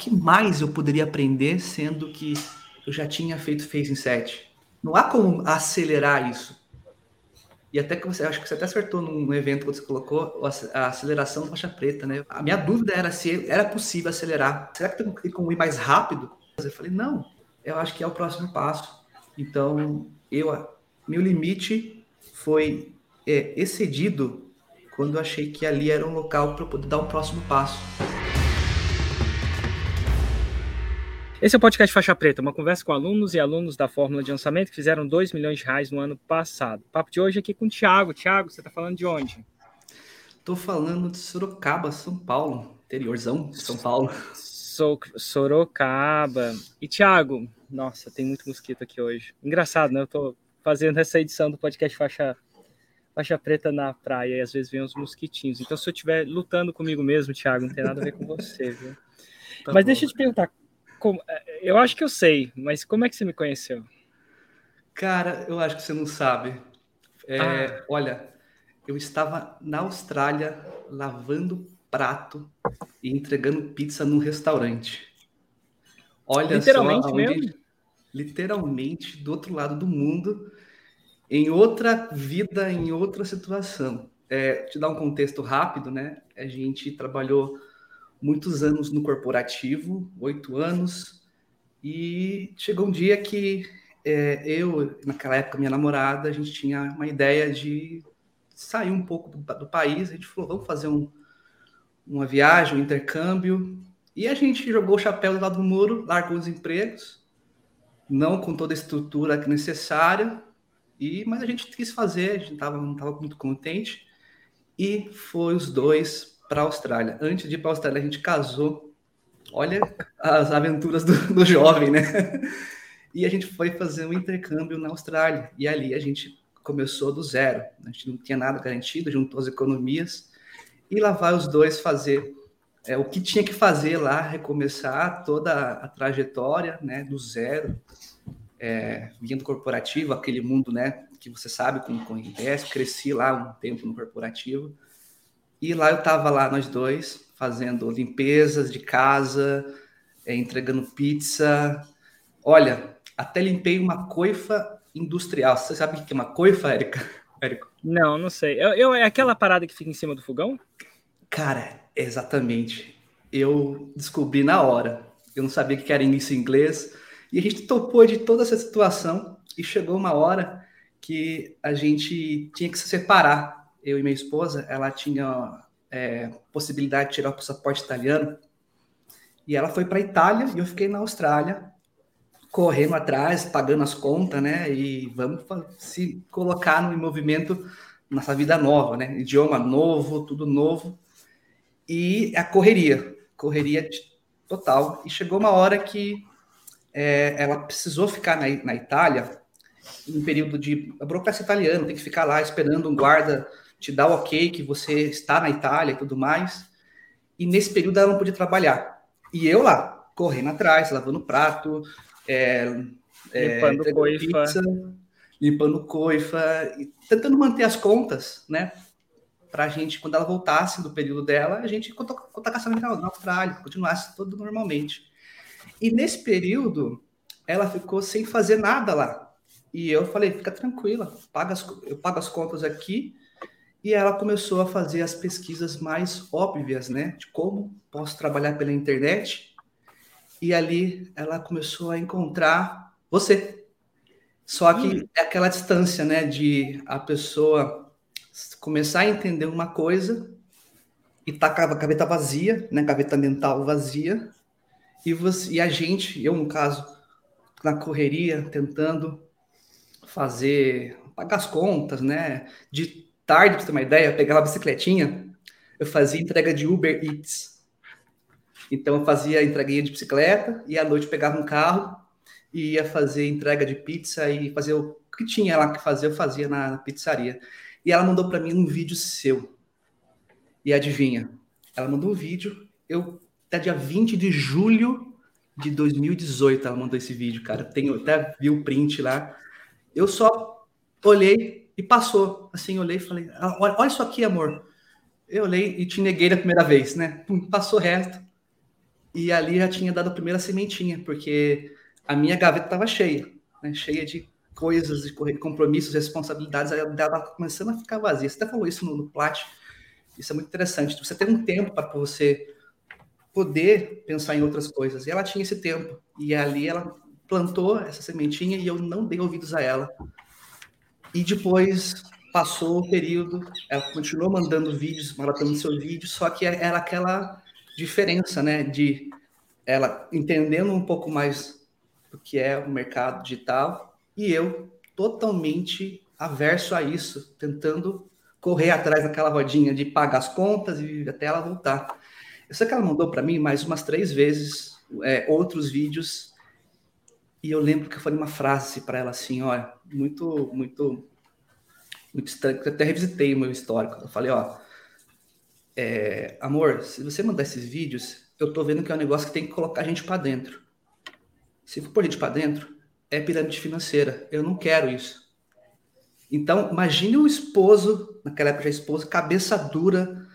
que mais eu poderia aprender sendo que eu já tinha feito Phase 7? Não há como acelerar isso. E até que você, acho que você até acertou num evento que você colocou a aceleração faixa preta, né? A minha dúvida era se era possível acelerar. Será que tem como ir mais rápido? Eu falei, não, eu acho que é o próximo passo. Então, eu, meu limite foi é, excedido quando eu achei que ali era um local para poder dar o próximo passo. Esse é o podcast Faixa Preta, uma conversa com alunos e alunos da Fórmula de Lançamento que fizeram 2 milhões de reais no ano passado. O papo de hoje é aqui com o Thiago. Thiago, você está falando de onde? Estou falando de Sorocaba, São Paulo, interiorzão de São Paulo. So Sorocaba. E Thiago, nossa, tem muito mosquito aqui hoje. Engraçado, né? Eu estou fazendo essa edição do podcast Faixa, Faixa Preta na praia e às vezes vem uns mosquitinhos. Então, se eu estiver lutando comigo mesmo, Thiago, não tem nada a ver com você, viu? Tá Mas bom. deixa eu te perguntar, como, é, eu acho que eu sei, mas como é que você me conheceu? Cara, eu acho que você não sabe. É, ah. Olha, eu estava na Austrália lavando prato e entregando pizza num restaurante. Olha literalmente só, mesmo? literalmente do outro lado do mundo, em outra vida, em outra situação. É, te dar um contexto rápido, né? A gente trabalhou muitos anos no corporativo, oito anos, e chegou um dia que é, eu, naquela época, minha namorada, a gente tinha uma ideia de sair um pouco do, do país, a gente falou, vamos fazer um, uma viagem, um intercâmbio, e a gente jogou o chapéu do lado do muro, largou os empregos, não com toda a estrutura necessária, e mas a gente quis fazer, a gente tava, não estava muito contente, e foi os dois para a Austrália. Antes de ir para a Austrália, a gente casou. Olha as aventuras do, do jovem, né? E a gente foi fazer um intercâmbio na Austrália. E ali a gente começou do zero. A gente não tinha nada garantido, juntou as economias. E lá vai os dois fazer é, o que tinha que fazer lá, recomeçar toda a trajetória né, do zero, é, vindo corporativo, aquele mundo né, que você sabe como conhece. Cresci lá um tempo no corporativo. E lá eu estava lá, nós dois, fazendo limpezas de casa, é, entregando pizza. Olha, até limpei uma coifa industrial. Você sabe o que é uma coifa, Érica? Érico? Não, não sei. Eu, eu, é aquela parada que fica em cima do fogão? Cara, exatamente. Eu descobri na hora. Eu não sabia que era início em inglês. E a gente topou de toda essa situação e chegou uma hora que a gente tinha que se separar eu e minha esposa, ela tinha é, possibilidade de tirar o passaporte italiano e ela foi para a Itália e eu fiquei na Austrália correndo atrás, pagando as contas, né? E vamos se colocar no movimento nessa vida nova, né? Idioma novo, tudo novo e a correria, correria total. E chegou uma hora que é, ela precisou ficar na, na Itália em período de a burocracia italiana, tem que ficar lá esperando um guarda te dá o ok que você está na Itália e tudo mais. E nesse período ela não podia trabalhar. E eu lá, correndo atrás, lavando prato, é, limpando é, coifa. Pizza, limpando coifa, e tentando manter as contas, né? Para a gente, quando ela voltasse do período dela, a gente contar caçamento na Austrália, continuasse tudo normalmente. E nesse período, ela ficou sem fazer nada lá. E eu falei, fica tranquila, paga as, eu pago as contas aqui e ela começou a fazer as pesquisas mais óbvias, né? De como posso trabalhar pela internet. E ali ela começou a encontrar você. Só que hum. é aquela distância, né? De a pessoa começar a entender uma coisa e tá com a gaveta vazia, né? Gaveta mental vazia. E, você, e a gente, eu no caso, na correria, tentando fazer, pagar as contas, né? De tarde, pra você ter uma ideia, eu pegava a bicicletinha, eu fazia entrega de Uber Eats. Então eu fazia entreguinha de bicicleta e à noite pegava um carro e ia fazer entrega de pizza e fazer o que tinha lá que fazer, eu fazia na, pizzaria. E ela mandou para mim um vídeo seu. E adivinha? Ela mandou um vídeo, eu até dia 20 de julho de 2018 ela mandou esse vídeo, cara. Tenho até vi o print lá. Eu só olhei, e passou. Assim, olhei e falei: ah, olha, olha isso aqui, amor. Eu olhei e te neguei da primeira vez, né? Passou reto. E ali já tinha dado a primeira sementinha, porque a minha gaveta estava cheia, né? cheia de coisas, de compromissos, responsabilidades, ela estava começando a ficar vazia. Você até falou isso no, no Plat, isso é muito interessante. Você tem um tempo para você poder pensar em outras coisas. E ela tinha esse tempo. E ali ela plantou essa sementinha e eu não dei ouvidos a ela. E depois passou o período, ela continuou mandando vídeos, maratando seus vídeos, só que era aquela diferença, né, de ela entendendo um pouco mais do que é o mercado digital e eu totalmente averso a isso, tentando correr atrás daquela rodinha de pagar as contas e até ela voltar. Eu sei que ela mandou para mim mais umas três vezes é, outros vídeos e eu lembro que eu falei uma frase para ela assim, olha, muito, muito muito estranho, eu até revisitei o meu histórico. Eu falei, ó, é, amor, se você mandar esses vídeos, eu tô vendo que é um negócio que tem que colocar a gente para dentro. Se for pôr a gente para dentro, é pirâmide financeira. Eu não quero isso. Então, imagine o esposo, naquela época já esposo, cabeça dura,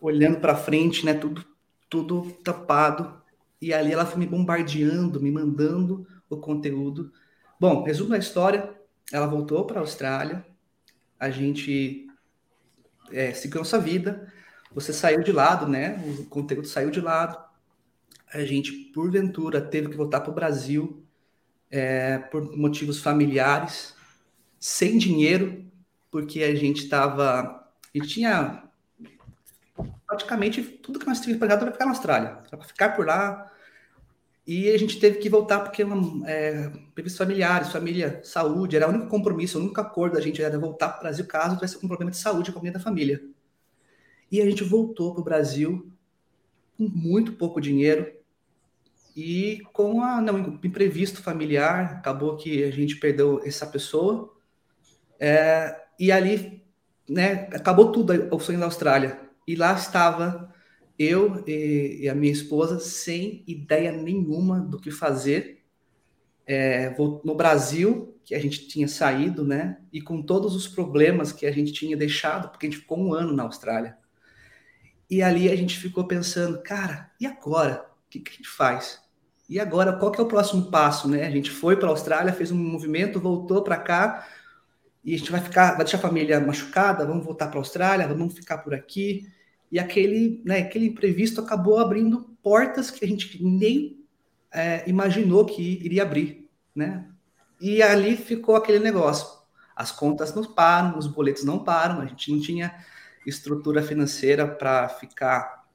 olhando para frente, né, tudo tudo tapado. E ali ela foi me bombardeando, me mandando o conteúdo. Bom, resumo da história, ela voltou para a Austrália, a gente é, seguiu nossa vida, você saiu de lado, né? O conteúdo saiu de lado. A gente, porventura, teve que voltar para o Brasil é, por motivos familiares, sem dinheiro, porque a gente estava. Gente tinha praticamente tudo que nós tínhamos pagado para ficar na Austrália, para ficar por lá, e a gente teve que voltar porque é, previstos familiares, família, saúde, era o único compromisso, o único acordo da gente era voltar para o Brasil caso tivesse um problema de saúde com a da família. E a gente voltou para o Brasil com muito pouco dinheiro e com a, não, imprevisto familiar, acabou que a gente perdeu essa pessoa. É, e ali, né, acabou tudo o sonho da Austrália. E lá estava eu e, a minha esposa sem ideia nenhuma do que fazer. É, no Brasil, que a gente tinha saído, né? E com todos os problemas que a gente tinha deixado, porque a gente ficou um ano na Austrália. E ali a gente ficou pensando, cara, e agora? O que, que a gente faz? E agora, qual que é o próximo passo, né? A gente foi para a Austrália, fez um movimento, voltou para cá, e a gente vai ficar, vai deixar a família machucada, vamos voltar para a Austrália, vamos ficar por aqui e aquele, né, aquele imprevisto acabou abrindo portas que a gente nem é, imaginou que iria abrir, né? E ali ficou aquele negócio. As contas não param, os boletos não param, a gente não tinha estrutura financeira para ficar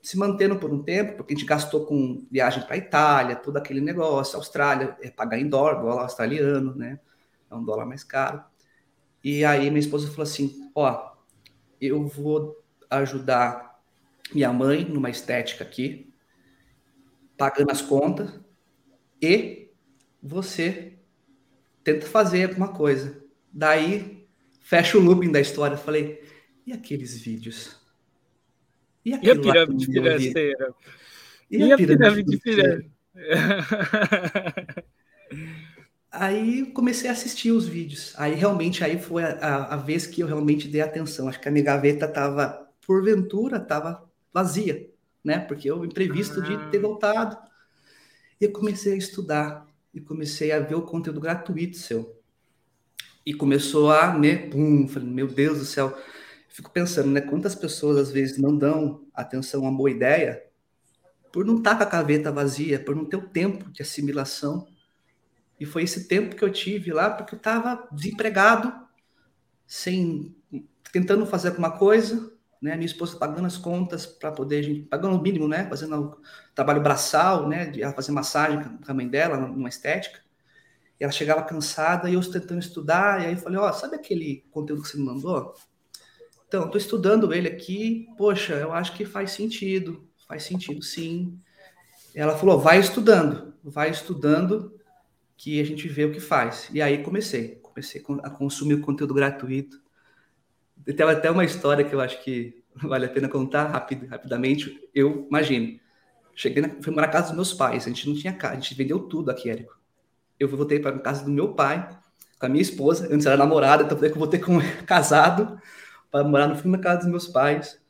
se mantendo por um tempo, porque a gente gastou com viagem para Itália, todo aquele negócio, Austrália, é pagar em dólar, dólar australiano, né? É um dólar mais caro. E aí minha esposa falou assim: ó, eu vou ajudar minha mãe numa estética aqui, pagando as contas, e você tenta fazer alguma coisa. Daí, fecha o looping da história. Falei, e aqueles vídeos? E, e a pirâmide financeira? E, e, a pirâmide financeira? Aí comecei a assistir os vídeos. Aí realmente aí foi a, a, a, vez que eu realmente dei atenção. Acho que a minha gaveta estava porventura estava vazia, né? Porque eu imprevisto de ter ah. voltado. E eu comecei a estudar e comecei a ver o conteúdo gratuito seu. E começou a, né, pum, falei, meu Deus do céu. Fico pensando, né, quantas pessoas às vezes não dão atenção a uma boa ideia por não estar tá com a caveta vazia, por não ter o tempo de assimilação. E foi esse tempo que eu tive lá porque eu estava desempregado, sem tentando fazer alguma coisa, né? Minha esposa pagando as contas para poder, a gente, pagando o mínimo, né? Fazendo trabalho braçal, né? De fazer massagem com a mãe dela, numa estética. E ela chegava cansada e eu tentando estudar. E aí eu falei: Ó, oh, sabe aquele conteúdo que você me mandou? Então, estou estudando ele aqui. Poxa, eu acho que faz sentido. Faz sentido, sim. Ela falou: vai estudando, vai estudando, que a gente vê o que faz. E aí comecei, comecei a consumir o conteúdo gratuito tem até uma história que eu acho que vale a pena contar rapid, rapidamente. Eu imagino. Cheguei na, fui morar na casa dos meus pais. A gente não tinha casa, a gente vendeu tudo aqui, Érico. Eu voltei para casa do meu pai, com a minha esposa. Antes era namorada, então eu voltei com casado para morar no fundo da casa dos meus pais.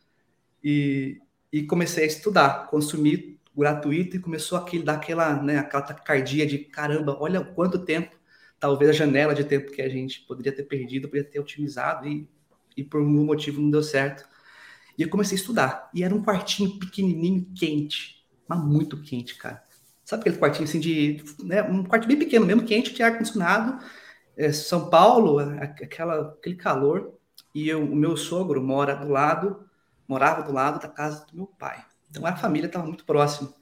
E, e comecei a estudar, consumir gratuito e começou aquele daquela, né, aquela taquicardia de caramba, olha quanto tempo, talvez a janela de tempo que a gente poderia ter perdido, poderia ter otimizado e, e por algum motivo não deu certo. E eu comecei a estudar. E era um quartinho pequenininho, quente, mas muito quente, cara. Sabe aquele quartinho assim de, né, um quarto bem pequeno, mesmo quente, de ar condicionado. É, São Paulo, aquela, aquele calor. E eu, o meu sogro mora do lado, morava do lado da casa do meu pai. Então a família estava muito próxima.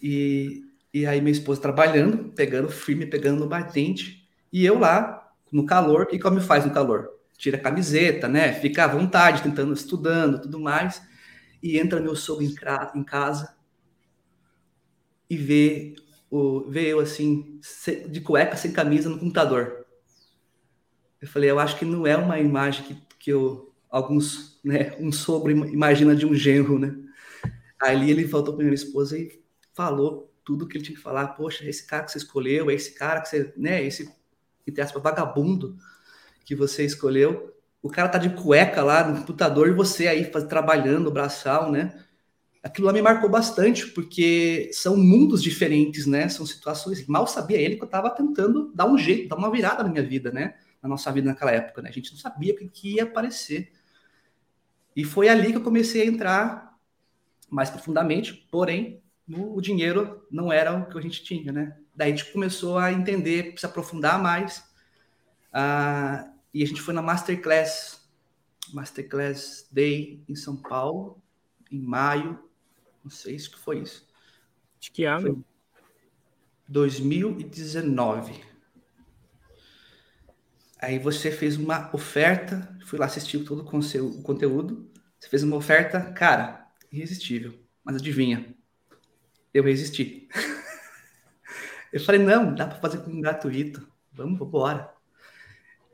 E, e aí minha esposa trabalhando, pegando firme, pegando no batente, e eu lá no calor. E como faz no calor? Tira a camiseta, né? Fica à vontade, tentando, estudando, tudo mais. E entra meu sogro em, em casa e vê, o, vê eu assim, de cueca, sem camisa no computador. Eu falei, eu acho que não é uma imagem que, que eu, alguns, né, um sogro imagina de um genro, né? Ali ele voltou para minha esposa e falou tudo que ele tinha que falar. Poxa, esse cara que você escolheu, é esse cara que você, né, esse, entre aspas, vagabundo que você escolheu. O cara tá de cueca lá no computador e você aí faz, trabalhando, braçal, né? Aquilo lá me marcou bastante, porque são mundos diferentes, né? São situações. Mal sabia ele que eu estava tentando dar um jeito, dar uma virada na minha vida, né? Na nossa vida naquela época, né? A gente não sabia o que ia aparecer. E foi ali que eu comecei a entrar mais profundamente, porém, o dinheiro não era o que a gente tinha, né? Daí a gente começou a entender, se aprofundar mais, uh, e a gente foi na Masterclass, Masterclass Day em São Paulo, em maio, não sei se foi isso. De que ano? Foi 2019. Aí você fez uma oferta, fui lá assistir todo o conteúdo, você fez uma oferta, cara, irresistível. Mas adivinha? Eu resisti. eu falei, não, dá para fazer com gratuito. Vamos, vamos embora.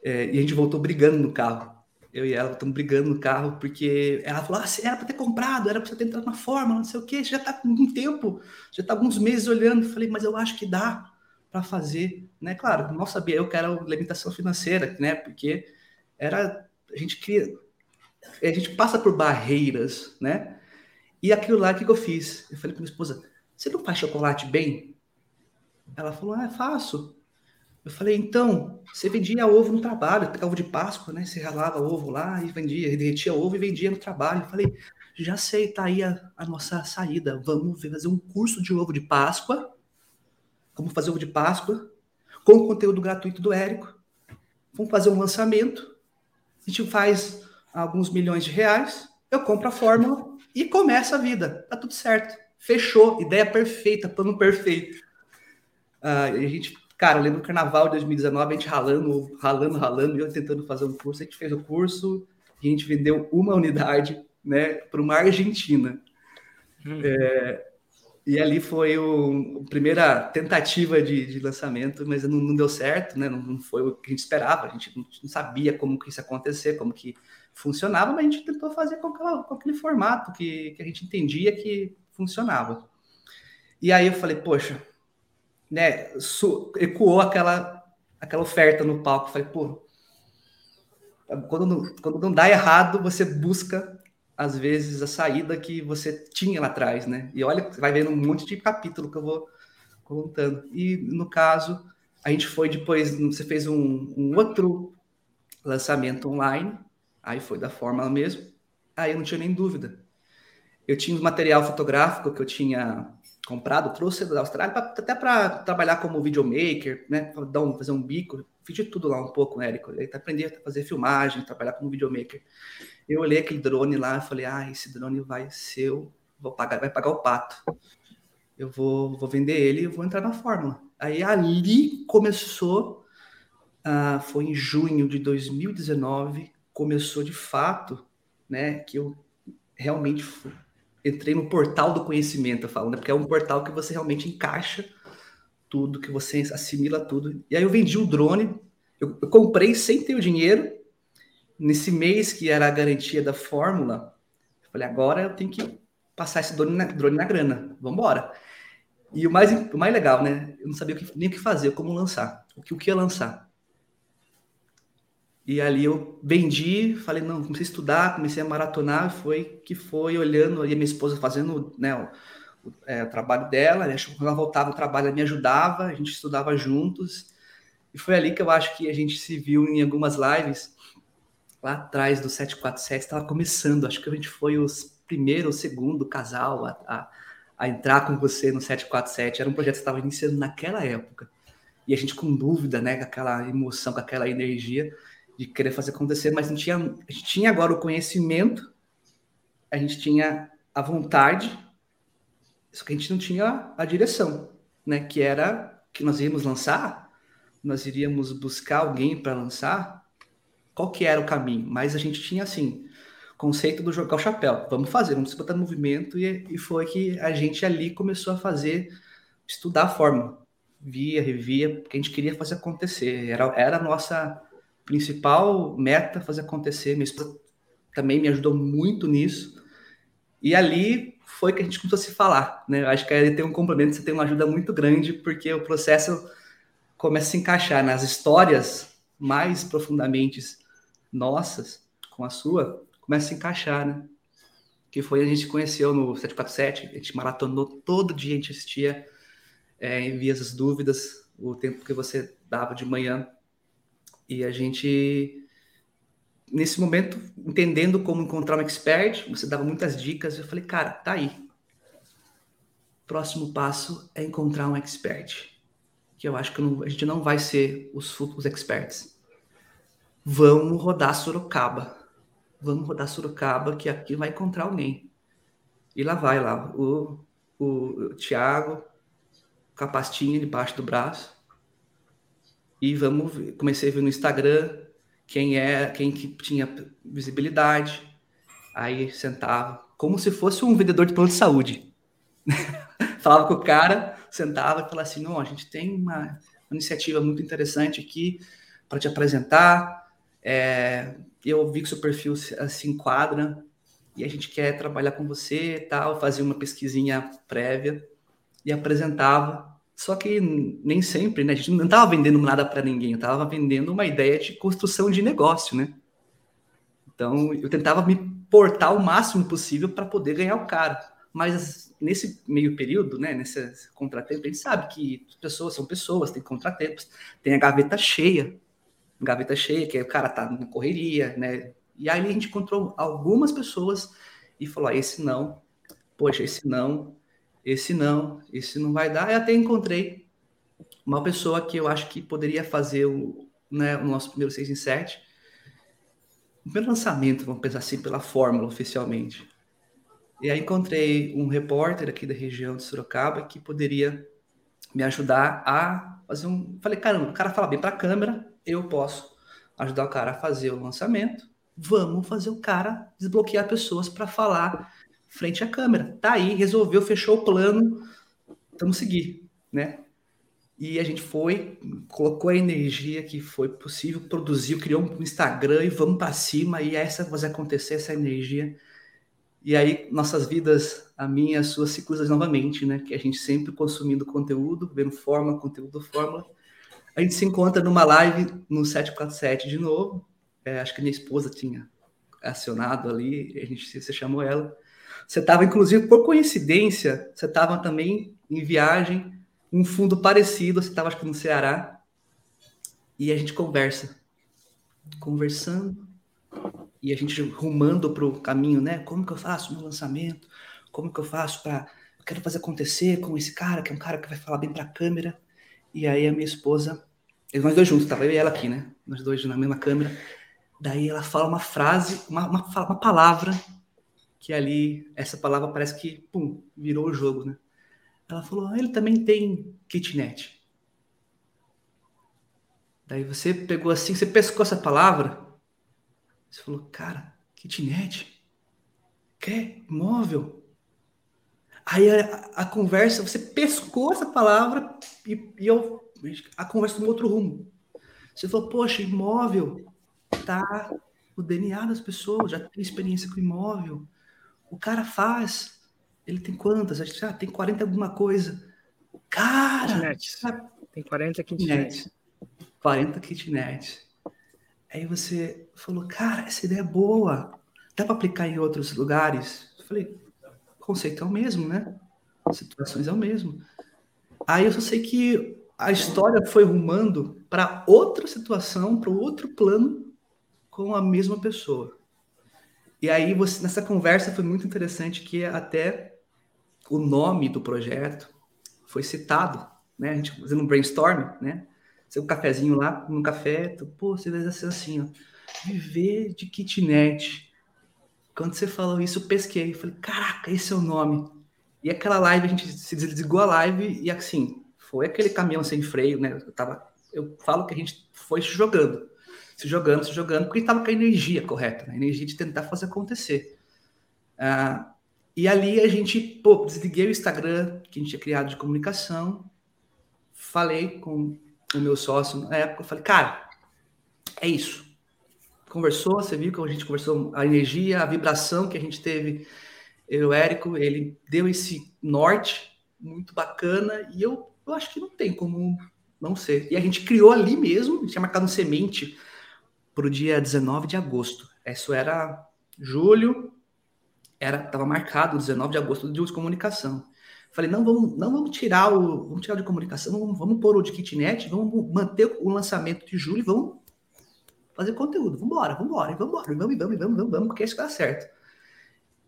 É, e a gente voltou brigando no carro. Eu e ela estamos brigando no carro, porque ela falou: ah, era para ter comprado, era para você ter entrado na forma, não sei o quê. Você já está com um tempo, já está alguns meses olhando. Eu falei, mas eu acho que dá para fazer. Né? Claro, não sabia eu que era limitação financeira, né? Porque era. A gente cria. A gente passa por barreiras, né? E aquilo lá, que, eu fiz? Eu falei para minha esposa, você não faz chocolate bem? Ela falou, ah, faço. Eu falei, então, você vendia ovo no trabalho, pegava ovo de Páscoa, né? Você ralava ovo lá e vendia, derretia ovo e vendia no trabalho. Eu falei, já sei, tá aí a, a nossa saída. Vamos fazer um curso de ovo de Páscoa. Como fazer ovo de Páscoa, com o conteúdo gratuito do Érico. Vamos fazer um lançamento. A gente faz alguns milhões de reais. Eu compro a fórmula e começa a vida. Tá tudo certo. Fechou. Ideia perfeita, plano perfeito. Uh, a gente, cara, eu lembro do carnaval de 2019, a gente ralando, ralando, ralando, e eu tentando fazer um curso. A gente fez o curso e a gente vendeu uma unidade né, para uma Argentina. Hum. É, e ali foi o, a primeira tentativa de, de lançamento, mas não, não, deu certo, né? Não, não, foi o que a gente esperava. A gente não, não sabia como que isso ia acontecer, como que funcionava, mas a gente tentou fazer com, aquela, com aquele formato que, que a gente entendia que funcionava. E aí eu falei, poxa, né, ecoou aquela, aquela oferta no palco. Falei, pô, quando não, quando não dá errado, você busca, às vezes, a saída que você tinha lá atrás, né? E olha, vai vendo um monte de capítulo que eu vou contando. E, no caso, a gente foi depois, você fez um, um outro lançamento online, Aí foi da fórmula mesmo. Aí eu não tinha nem dúvida. Eu tinha um material fotográfico que eu tinha comprado, trouxe da Austrália, pra, até para trabalhar como videomaker, né? Dar um, fazer um bico. Fiz de tudo lá um pouco, né, Érico? Ele aprendi a fazer filmagem, trabalhar como videomaker. Eu olhei aquele drone lá e falei, ah, esse drone vai ser o... Vou pagar, vai pagar o pato. Eu vou, vou vender ele e vou entrar na fórmula. Aí ali começou, uh, foi em junho de 2019, começou de fato, né, que eu realmente entrei no portal do conhecimento, falo, né, porque é um portal que você realmente encaixa tudo, que você assimila tudo. E aí eu vendi o drone, eu, eu comprei sem ter o dinheiro, nesse mês que era a garantia da fórmula, eu falei, agora eu tenho que passar esse drone na, drone na grana, vamos embora. E o mais, o mais legal, né? Eu não sabia o que, nem o que fazer, como lançar, o que, o que ia lançar. E ali eu vendi, falei, não, comecei a estudar, comecei a maratonar, foi que foi olhando ali minha esposa fazendo né, é, o trabalho dela, né? quando ela voltava o trabalho, ela me ajudava, a gente estudava juntos. E foi ali que eu acho que a gente se viu em algumas lives, lá atrás do 747, estava começando, acho que a gente foi os primeiro ou segundo casal a, a, a, entrar com você no 747. Era um projeto que estava iniciando naquela época. E a gente com dúvida, né, com aquela emoção, com aquela energia de querer fazer acontecer, mas não tinha, a gente tinha agora o conhecimento, a gente tinha a vontade, só que a gente não tinha a direção, né, que era que nós íamos lançar, nós iríamos buscar alguém para lançar, qual que era o caminho? Mas a gente tinha assim, conceito do jogar o chapéu. Vamos fazer, vamos botar no movimento. E, e foi que a gente ali começou a fazer, estudar a forma. Via, revia, porque a gente queria fazer acontecer. Era, era a nossa principal meta fazer acontecer. Minha esposa também me ajudou muito nisso. E ali foi que a gente começou a se falar. Né? Eu acho que aí tem um complemento, você tem uma ajuda muito grande, porque o processo começa a se encaixar nas histórias mais profundamente nossas com a sua, começa a se encaixar, né? Que foi a gente conheceu no 747, a gente maratonou todo dia, a gente assistia, é, envia as dúvidas, o tempo que você dava de manhã. E a gente, nesse momento, entendendo como encontrar um expert, você dava muitas dicas, eu falei, cara, tá aí. Próximo passo é encontrar um expert. Que eu acho que não, a gente não vai ser os, os experts. Vamos rodar Sorocaba vamos rodar Sorocaba, que aqui vai encontrar alguém. E lá vai lá, o, o, o Thiago, com a pastinha debaixo do braço. E vamos ver. comecei a ver no Instagram quem é, quem que tinha visibilidade. Aí sentava, como se fosse um vendedor de plano de saúde. falava com o cara, sentava e falava assim: não, a gente tem uma, uma iniciativa muito interessante aqui para te apresentar. É, eu vi que seu perfil se, se enquadra e a gente quer trabalhar com você tal, fazia uma pesquisinha prévia e apresentava. Só que nem sempre, né? A gente não estava vendendo nada para ninguém, eu estava vendendo uma ideia de construção de negócio, né? Então eu tentava me portar o máximo possível para poder ganhar o cara. Mas nesse meio período, né, nesse contratempo, a gente sabe que pessoas são pessoas, tem contratempos, tem a gaveta cheia gaveta cheia, que o cara tá na correria, né? E aí a gente encontrou algumas pessoas e falou: ah, esse não, poxa, esse não, esse não, esse não vai dar. E até encontrei uma pessoa que eu acho que poderia fazer o, né, o nosso primeiro 6 em 7. O primeiro lançamento, vamos pensar assim, pela fórmula oficialmente. E aí encontrei um repórter aqui da região de Sorocaba que poderia me ajudar a fazer um. Falei, caramba, o cara fala bem para a câmera, eu posso ajudar o cara a fazer o lançamento. Vamos fazer o cara desbloquear pessoas para falar frente à câmera. Tá aí, resolveu, fechou o plano, vamos seguir, né? E a gente foi, colocou a energia que foi possível, produziu, criou um Instagram e vamos para cima e essa fazer acontecer essa energia. E aí nossas vidas, a minha, a sua, se cruzam novamente, né? Que a gente sempre consumindo conteúdo, vendo forma, conteúdo, fórmula a gente se encontra numa live no 747 de novo. É, acho que minha esposa tinha acionado ali, a gente você chamou ela. Você estava, inclusive, por coincidência, você estava também em viagem, um fundo parecido, você estava, acho que no Ceará, e a gente conversa. Conversando, e a gente rumando para o caminho, né? Como que eu faço meu lançamento? Como que eu faço para. Eu quero fazer acontecer com esse cara, que é um cara que vai falar bem para a câmera. E aí a minha esposa nós dois juntos, tava eu e ela aqui, né? Nós dois na mesma câmera. Daí ela fala uma frase, uma, uma, uma palavra, que ali, essa palavra parece que, pum, virou o jogo, né? Ela falou, ah, ele também tem kitnet. Daí você pegou assim, você pescou essa palavra, você falou, cara, kitnet? Quer imóvel? Aí a, a, conversa, você pescou essa palavra e, e eu a conversa tomou outro rumo. Você falou, poxa, imóvel tá no DNA das pessoas, já tem experiência com imóvel. O cara faz, ele tem quantas? Acho que ah, tem 40 alguma coisa. O cara. Tem 40 kitnets. 40 kitnets. Aí você falou, cara, essa ideia é boa. Dá para aplicar em outros lugares? Eu falei, conceito é o mesmo, né? situações é o mesmo. Aí eu só sei que a história foi rumando para outra situação, para outro plano com a mesma pessoa. E aí você, nessa conversa foi muito interessante que até o nome do projeto foi citado, né? A gente fazendo um brainstorm, né? Seu cafezinho lá, no café, tu, pô, você vai ser assim, ó, viver de kitnet. Quando você falou isso, eu pesquei, falei, caraca, esse é o nome. E aquela live, a gente se desligou a live e assim, foi aquele caminhão sem freio, né? Eu, tava, eu falo que a gente foi jogando, se jogando, se jogando, porque estava com a energia correta, né? a energia de tentar fazer acontecer. Ah, e ali a gente, pô, desliguei o Instagram que a gente tinha criado de comunicação, falei com o meu sócio na época, falei, cara, é isso. Conversou, você viu que a gente conversou a energia, a vibração que a gente teve, eu o Érico, ele deu esse norte muito bacana e eu eu acho que não tem como não ser. E a gente criou ali mesmo, a gente tinha marcado um semente para o dia 19 de agosto. Isso era julho, era estava marcado 19 de agosto dia de comunicação. Falei, não vamos, não vamos tirar o, vamos tirar de comunicação, vamos, vamos pôr o de kitnet, vamos manter o lançamento de julho, vamos fazer conteúdo, vamos embora, vamos embora, vamos embora, vamos, vamos, vamos, vamos, vamos, porque isso dá certo.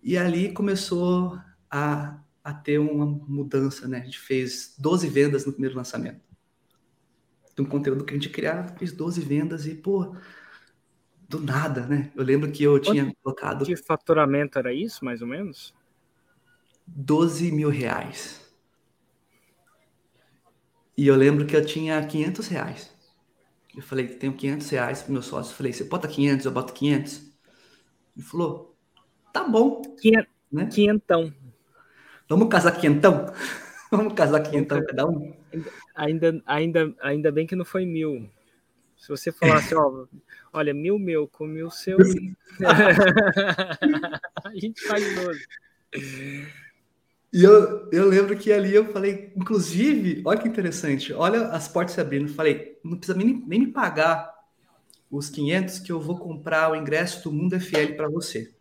E ali começou a a ter uma mudança, né? A gente fez 12 vendas no primeiro lançamento. De um conteúdo que a gente criava, fez 12 vendas e, pô, do nada, né? Eu lembro que eu tinha Quanto colocado. Que faturamento era isso, mais ou menos? 12 mil reais. E eu lembro que eu tinha 500 reais. Eu falei, tenho 500 reais para meu sócio. Eu falei, você bota 500, eu boto 500. Ele falou, tá bom. 500, né? Quinhentão. Vamos casar quinhentão? Vamos casar quinhentão cada um? Ainda, ainda, ainda bem que não foi mil. Se você falasse, ó, olha, mil meu com mil seu, a gente faz doze. E eu, eu lembro que ali eu falei, inclusive, olha que interessante, olha as portas se abrindo. Falei, não precisa nem, nem me pagar os 500 que eu vou comprar o ingresso do Mundo FL para você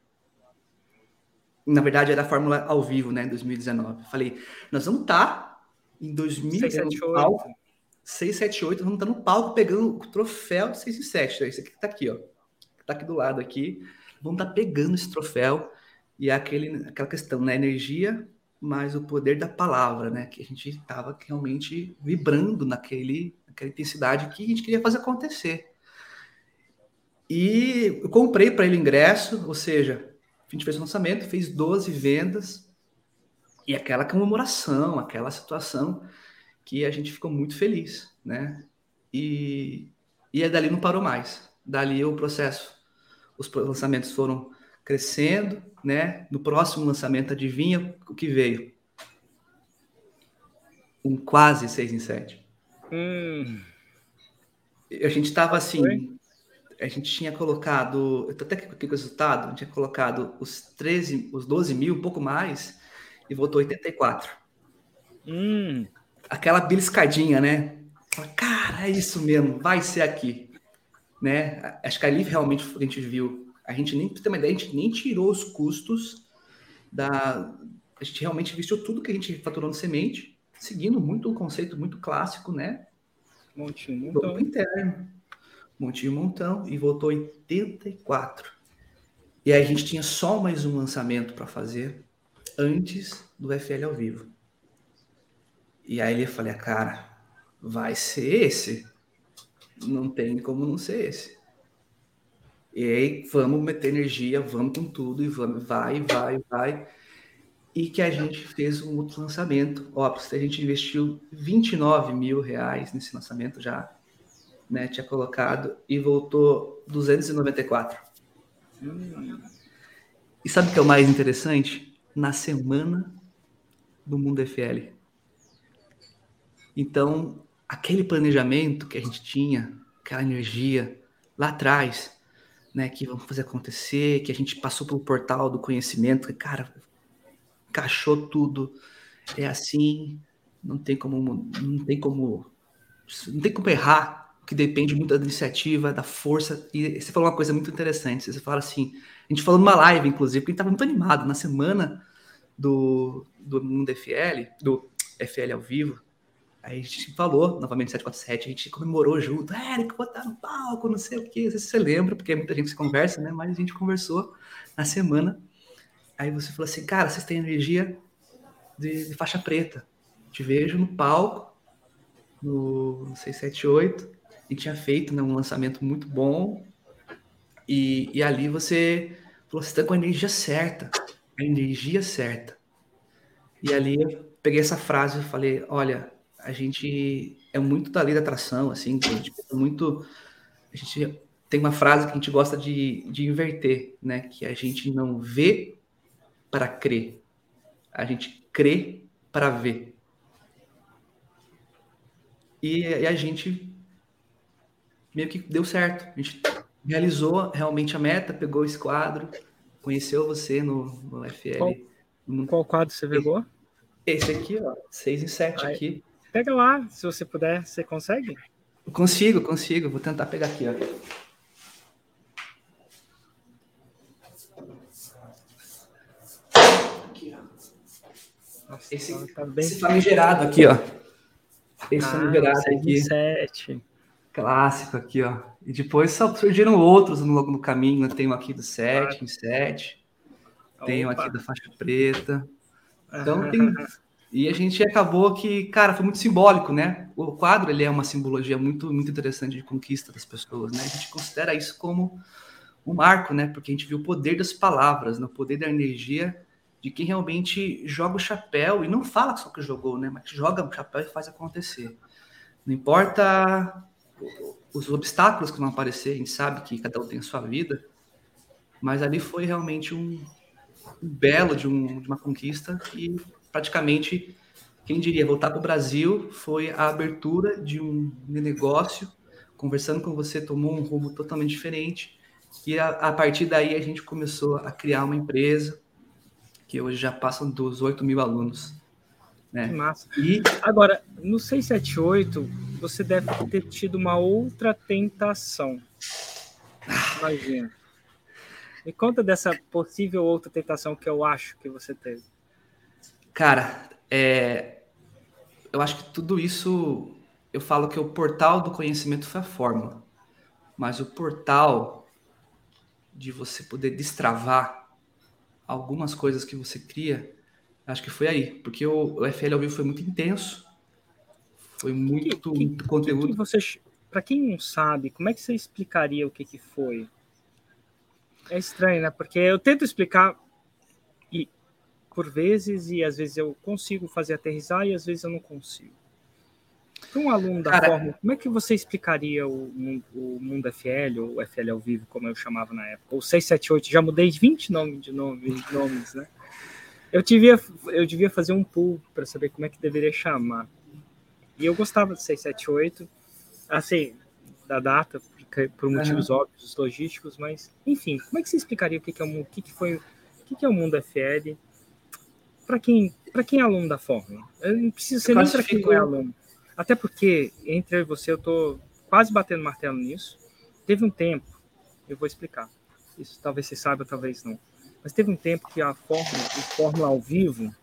na verdade era a Fórmula ao vivo, né, em 2019. Falei, nós vamos estar tá em 2078. 678, vamos estar tá no palco pegando o troféu de 6 e 7. Esse aqui que tá aqui, ó. Tá aqui do lado aqui. Vamos estar tá pegando esse troféu e é aquele, aquela questão, né, energia mais o poder da palavra, né, que a gente estava realmente vibrando naquele, naquela intensidade que a gente queria fazer acontecer. E eu comprei para ele ingresso, ou seja, a gente fez o lançamento, fez 12 vendas e aquela comemoração, aquela situação que a gente ficou muito feliz, né? E, e dali não parou mais. Dali o processo, os lançamentos foram crescendo, né? No próximo lançamento, adivinha o que veio? Um quase 6 em 7. Hum. A gente estava assim, a gente tinha colocado, eu tô até aqui com o resultado, a gente tinha colocado os 13, os 12 mil, um pouco mais, e voltou 84. Hum. Aquela beliscadinha, né? Cara, é isso mesmo, vai ser aqui. Né? Acho que ali realmente a gente viu, a gente nem, tem uma ideia, a gente nem tirou os custos da. A gente realmente investiu tudo que a gente faturou no semente, seguindo muito um conceito muito clássico, né? Montinho, então. interno Montinho Montão e voltou 84. E aí a gente tinha só mais um lançamento para fazer antes do FL ao vivo. E aí ele falei, cara, vai ser esse. Não tem como não ser esse. E aí vamos meter energia, vamos com tudo e vamos, vai, vai, vai. E que a gente fez um outro lançamento. Ó, a gente investiu 29 mil reais nesse lançamento já né, tinha colocado e voltou 294. Hum. E sabe o que é o mais interessante? Na semana do Mundo FL. Então, aquele planejamento que a gente tinha, aquela energia lá atrás, né, que vamos fazer acontecer, que a gente passou pelo portal do conhecimento, que, cara, encaixou tudo, é assim, não tem como, não tem como, não tem como errar, que depende muito da iniciativa, da força. E você falou uma coisa muito interessante. Você fala assim, a gente falou numa live, inclusive, porque a gente estava muito animado na semana do, do Mundo FL, do FL ao vivo, aí a gente falou novamente 747, a gente comemorou junto, é, Érico, botar no palco, não sei o que, não sei se você lembra, porque muita gente se conversa, né? Mas a gente conversou na semana. Aí você falou assim, cara, vocês têm energia de, de faixa preta. Te vejo no palco, no 678, e tinha feito né, um lançamento muito bom. E, e ali você falou, você está com a energia certa, a energia certa. E ali eu peguei essa frase e falei, olha, a gente é muito da lei da atração, assim, a gente é muito... A gente tem uma frase que a gente gosta de, de inverter, né? Que a gente não vê para crer, a gente crê para ver. E, e, a gente meio que deu certo. A gente realizou realmente a meta, pegou esse quadro, conheceu você no, no FL. Qual, qual quadro você pegou? Esse aqui, ó, 6 em 7 Aí, aqui. Pega lá, se você puder, você consegue? Consigo, consigo. Vou tentar pegar aqui, ó. Nossa, Esse, tá bem... esse famigerado aqui, ó. Esse ah, famigerado aqui. 7. Clássico aqui, ó. E depois só surgiram outros no, no caminho. Tem um aqui do 7 em 7. Tem um aqui da faixa preta. Então tem. E a gente acabou que, cara, foi muito simbólico, né? O quadro ele é uma simbologia muito, muito interessante de conquista das pessoas, né? A gente considera isso como um marco, né? Porque a gente viu o poder das palavras, né? o poder da energia de quem realmente joga o chapéu e não fala só que jogou, né? Mas joga o chapéu e faz acontecer. Não importa os obstáculos que vão aparecer, a gente sabe que cada um tem a sua vida, mas ali foi realmente um, belo de, um, de uma conquista e praticamente, quem diria, voltar para o Brasil foi a abertura de um negócio, conversando com você, tomou um rumo totalmente diferente, e a, a partir daí a gente começou a criar uma empresa, que hoje já passam dos 8 mil alunos. Né? Que massa. E agora, no 678, você deve ter tido uma outra tentação. Imagina. Me conta dessa possível outra tentação que eu acho que você teve. Cara, é, eu acho que tudo isso, eu falo que o portal do conhecimento foi a fórmula, mas o portal de você poder destravar algumas coisas que você cria, acho que foi aí, porque o, o FL ao vivo foi muito intenso, foi muito, que, que, muito conteúdo. Que você, para quem não sabe, como é que você explicaria o que, que foi? É estranho, né? Porque eu tento explicar por vezes e às vezes eu consigo fazer aterrizar e às vezes eu não consigo. Para um aluno da Cara, Fórmula, como é que você explicaria o, o Mundo FL, ou o FL ao vivo, como eu chamava na época? Ou 678, já mudei 20 nomes de, nome, de nomes, né? Eu devia, eu devia fazer um pool para saber como é que deveria chamar. E eu gostava do 678, assim, da data, por, motivos uhum. óbvios, logísticos, mas, enfim, como é que você explicaria o que, que é o, o que, que foi, o que, que é o Mundo FL para quem, quem é aluno da Fórmula? Eu não preciso ser nem para quem é aluno. Até porque, entre eu e você, eu tô quase batendo martelo nisso. Teve um tempo, eu vou explicar. Isso talvez você saiba, talvez não. Mas teve um tempo que a Fórmula, o Fórmula ao vivo,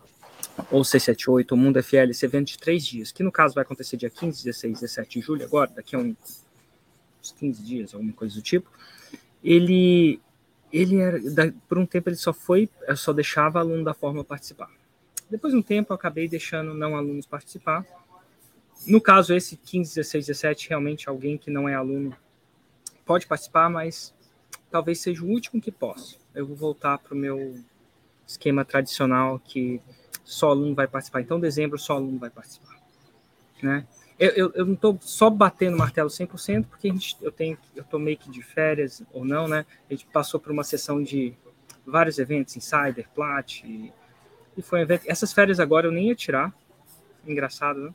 ou C78, o Mundo FL, esse evento de três dias, que no caso vai acontecer dia 15, 16, 17 de julho, agora, daqui a uns 15 dias, alguma coisa do tipo, ele, ele era, por um tempo ele só foi, só deixava aluno da Fórmula participar. Depois de um tempo eu acabei deixando não alunos participar, no caso, esse 15, 16, 17, realmente alguém que não é aluno pode participar, mas talvez seja o último que possa. Eu vou voltar para o meu esquema tradicional que só aluno vai participar. Então, dezembro, só aluno vai participar. Né? Eu, eu, eu não estou só batendo martelo 100%, porque a gente, eu tenho, eu estou meio que de férias ou não, né? A gente passou por uma sessão de vários eventos, Insider, Plat, e, e foi um evento. Essas férias agora eu nem ia tirar, engraçado, né?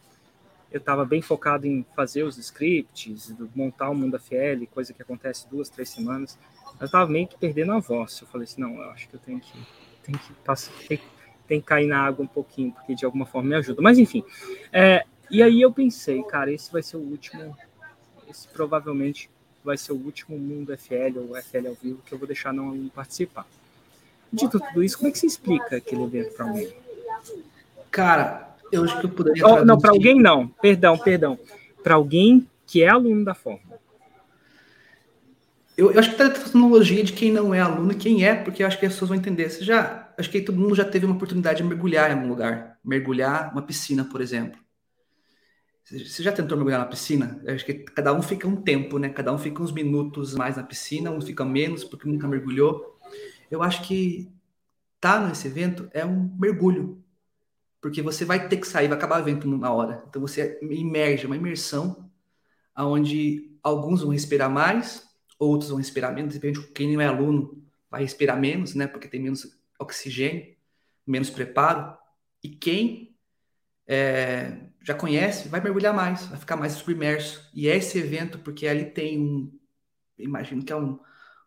eu estava bem focado em fazer os scripts, montar o Mundo FL, coisa que acontece duas, três semanas. Eu estava meio que perdendo a voz. Eu falei assim, não, eu acho que eu tenho que, tenho que, passar, tenho que cair na água um pouquinho, porque de alguma forma me ajuda. Mas enfim, é, e aí eu pensei, cara, esse vai ser o último, esse provavelmente vai ser o último Mundo FL ou FL ao vivo que eu vou deixar não aluno participar. dito tudo isso, como é que você explica aquele evento para alguém? Cara, eu acho que eu poderia. Oh, não, para alguém não. Perdão, perdão. Para alguém que é aluno da forma. Eu, eu acho que tá a tecnologia de quem não é aluno e quem é, porque eu acho que as pessoas vão entender. Você já, acho que todo mundo já teve uma oportunidade de mergulhar em algum lugar. Mergulhar uma piscina, por exemplo. Você já tentou mergulhar na piscina? Eu acho que cada um fica um tempo, né? Cada um fica uns minutos mais na piscina, um fica menos porque nunca mergulhou. Eu acho que tá nesse evento é um mergulho. Porque você vai ter que sair, vai acabar o evento na hora. Então você imerge, uma imersão onde alguns vão respirar mais, outros vão respirar menos. Depende de quem não é aluno vai respirar menos, né? Porque tem menos oxigênio, menos preparo. E quem é, já conhece, vai mergulhar mais, vai ficar mais submerso. E é esse evento, porque ali tem um, imagino que é um,